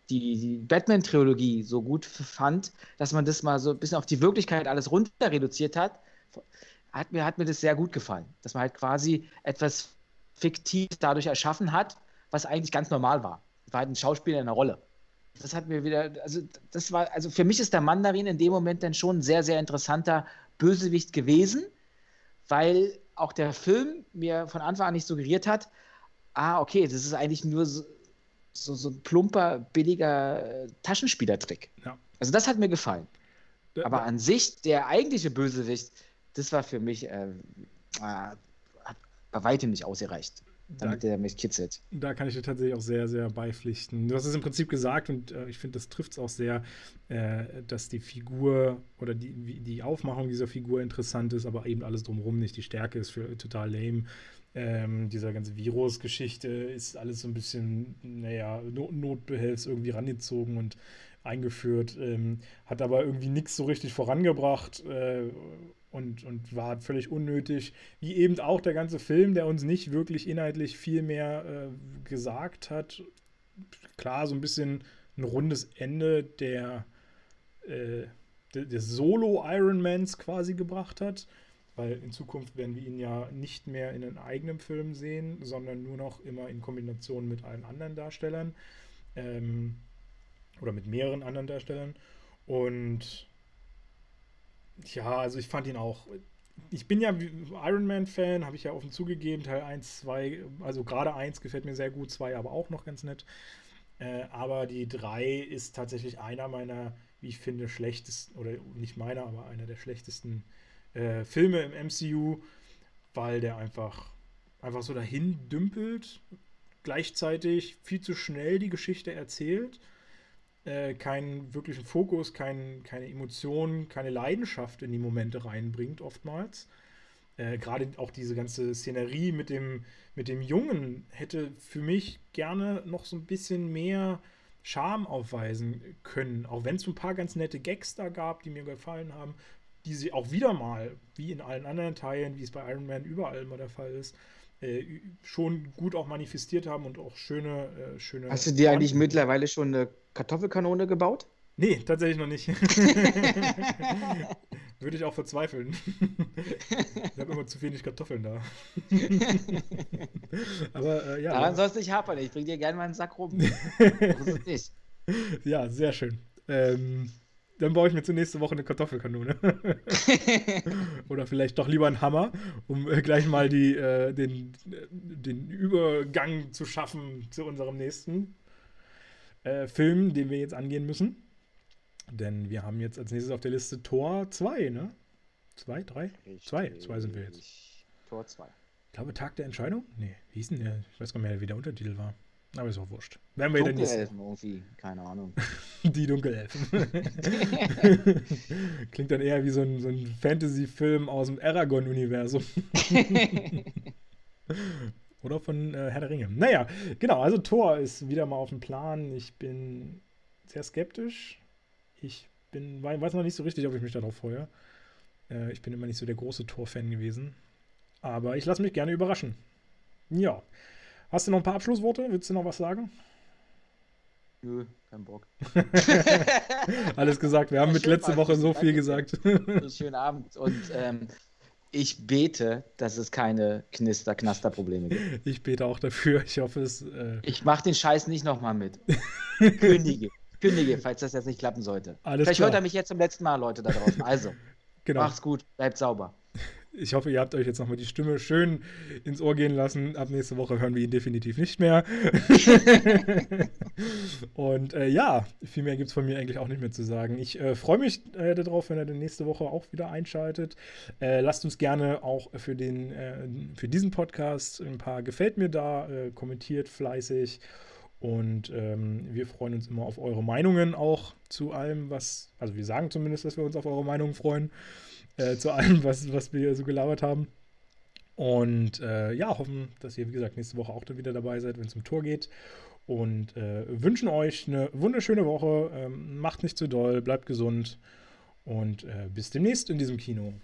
die, die Batman-Trilogie so gut fand, dass man das mal so ein bisschen auf die Wirklichkeit alles runter reduziert hat, hat mir, hat mir das sehr gut gefallen. Dass man halt quasi etwas Fiktives dadurch erschaffen hat, was eigentlich ganz normal war. War halt ein Schauspieler in einer Rolle. Das hat mir wieder, also das war, also für mich ist der Mandarin in dem Moment dann schon ein sehr, sehr interessanter Bösewicht gewesen, weil auch der Film mir von Anfang an nicht suggeriert hat, ah, okay, das ist eigentlich nur so, so, so ein plumper, billiger äh, Taschenspielertrick. Ja. Also das hat mir gefallen. Ja, Aber an sich, der eigentliche Bösewicht, das war für mich, äh, äh, hat bei weitem nicht ausgereicht. Damit da, der mich kitzelt. Da kann ich dir tatsächlich auch sehr, sehr beipflichten. Du hast es im Prinzip gesagt und äh, ich finde, das trifft es auch sehr, äh, dass die Figur oder die, die Aufmachung dieser Figur interessant ist, aber eben alles drumherum nicht. Die Stärke ist für total lame. Ähm, dieser ganze Virus-Geschichte ist alles so ein bisschen, naja, Not Notbehelfs irgendwie rangezogen und eingeführt, ähm, hat aber irgendwie nichts so richtig vorangebracht. Äh, und, und war völlig unnötig. Wie eben auch der ganze Film, der uns nicht wirklich inhaltlich viel mehr äh, gesagt hat. Klar, so ein bisschen ein rundes Ende der, äh, des Solo-Ironmans quasi gebracht hat. Weil in Zukunft werden wir ihn ja nicht mehr in einem eigenen Film sehen, sondern nur noch immer in Kombination mit allen anderen Darstellern. Ähm, oder mit mehreren anderen Darstellern. Und ja, also ich fand ihn auch. Ich bin ja Iron Man-Fan, habe ich ja offen zugegeben. Teil 1, 2, also gerade 1 gefällt mir sehr gut, 2 aber auch noch ganz nett. Äh, aber die 3 ist tatsächlich einer meiner, wie ich finde, schlechtesten, oder nicht meiner, aber einer der schlechtesten äh, Filme im MCU, weil der einfach, einfach so dahin dümpelt, gleichzeitig viel zu schnell die Geschichte erzählt äh, keinen wirklichen Fokus, kein, keine Emotionen, keine Leidenschaft in die Momente reinbringt, oftmals. Äh, Gerade auch diese ganze Szenerie mit dem, mit dem Jungen hätte für mich gerne noch so ein bisschen mehr Charme aufweisen können. Auch wenn es ein paar ganz nette Gags da gab, die mir gefallen haben, die sie auch wieder mal, wie in allen anderen Teilen, wie es bei Iron Man überall immer der Fall ist, äh, schon gut auch manifestiert haben und auch schöne, äh, schöne. Hast du dir eigentlich mittlerweile schon eine Kartoffelkanone gebaut? Nee, tatsächlich noch nicht. Würde ich auch verzweifeln. ich habe immer zu wenig Kartoffeln da. Aber äh, ja. Daran sollst du nicht hapern. Ich bring dir gerne mal einen Sack rum. ja, sehr schön. Ähm, dann baue ich mir zur nächsten Woche eine Kartoffelkanone. Oder vielleicht doch lieber einen Hammer, um äh, gleich mal die, äh, den, den Übergang zu schaffen zu unserem nächsten äh, Film, den wir jetzt angehen müssen. Denn wir haben jetzt als nächstes auf der Liste Tor 2, ne? 2, 3? 2, 2 sind wir jetzt. Tor 2. Ich glaube, Tag der Entscheidung? Nee, wie hieß denn der? Ich weiß gar nicht mehr, wie der Untertitel war. Aber ist auch wurscht. Werden wir Dunkelelfen irgendwie, keine Ahnung. Die Dunkelelfen. Klingt dann eher wie so ein, so ein Fantasy-Film aus dem Aragon-Universum. Oder von äh, Herr der Ringe. Naja, genau, also Thor ist wieder mal auf dem Plan. Ich bin sehr skeptisch. Ich bin, weiß noch nicht so richtig, ob ich mich darauf freue. Äh, ich bin immer nicht so der große Thor-Fan gewesen. Aber ich lasse mich gerne überraschen. Ja. Hast du noch ein paar Abschlussworte? Willst du noch was sagen? Nö, kein Bock. Alles gesagt. Wir haben mit letzte Woche so viel gesagt. Schönen Abend. Und ähm, ich bete, dass es keine Knister-Knaster-Probleme gibt. Ich bete auch dafür. Ich hoffe, es. Äh... Ich mache den Scheiß nicht nochmal mit. Kündige. Kündige, falls das jetzt nicht klappen sollte. Alles Vielleicht klar. hört er mich jetzt zum letzten Mal, Leute da draußen. Also, genau. macht's gut, bleibt sauber. Ich hoffe, ihr habt euch jetzt nochmal die Stimme schön ins Ohr gehen lassen. Ab nächste Woche hören wir ihn definitiv nicht mehr. und äh, ja, viel mehr gibt es von mir eigentlich auch nicht mehr zu sagen. Ich äh, freue mich äh, darauf, wenn ihr dann nächste Woche auch wieder einschaltet. Äh, lasst uns gerne auch für, den, äh, für diesen Podcast ein paar Gefällt mir da, äh, kommentiert fleißig. Und ähm, wir freuen uns immer auf eure Meinungen auch zu allem, was, also wir sagen zumindest, dass wir uns auf eure Meinungen freuen äh, zu allem, was, was wir so gelabert haben. Und äh, ja, hoffen, dass ihr, wie gesagt, nächste Woche auch dann wieder dabei seid, wenn es um Tor geht. Und äh, wünschen euch eine wunderschöne Woche. Ähm, macht nicht zu doll, bleibt gesund. Und äh, bis demnächst in diesem Kino.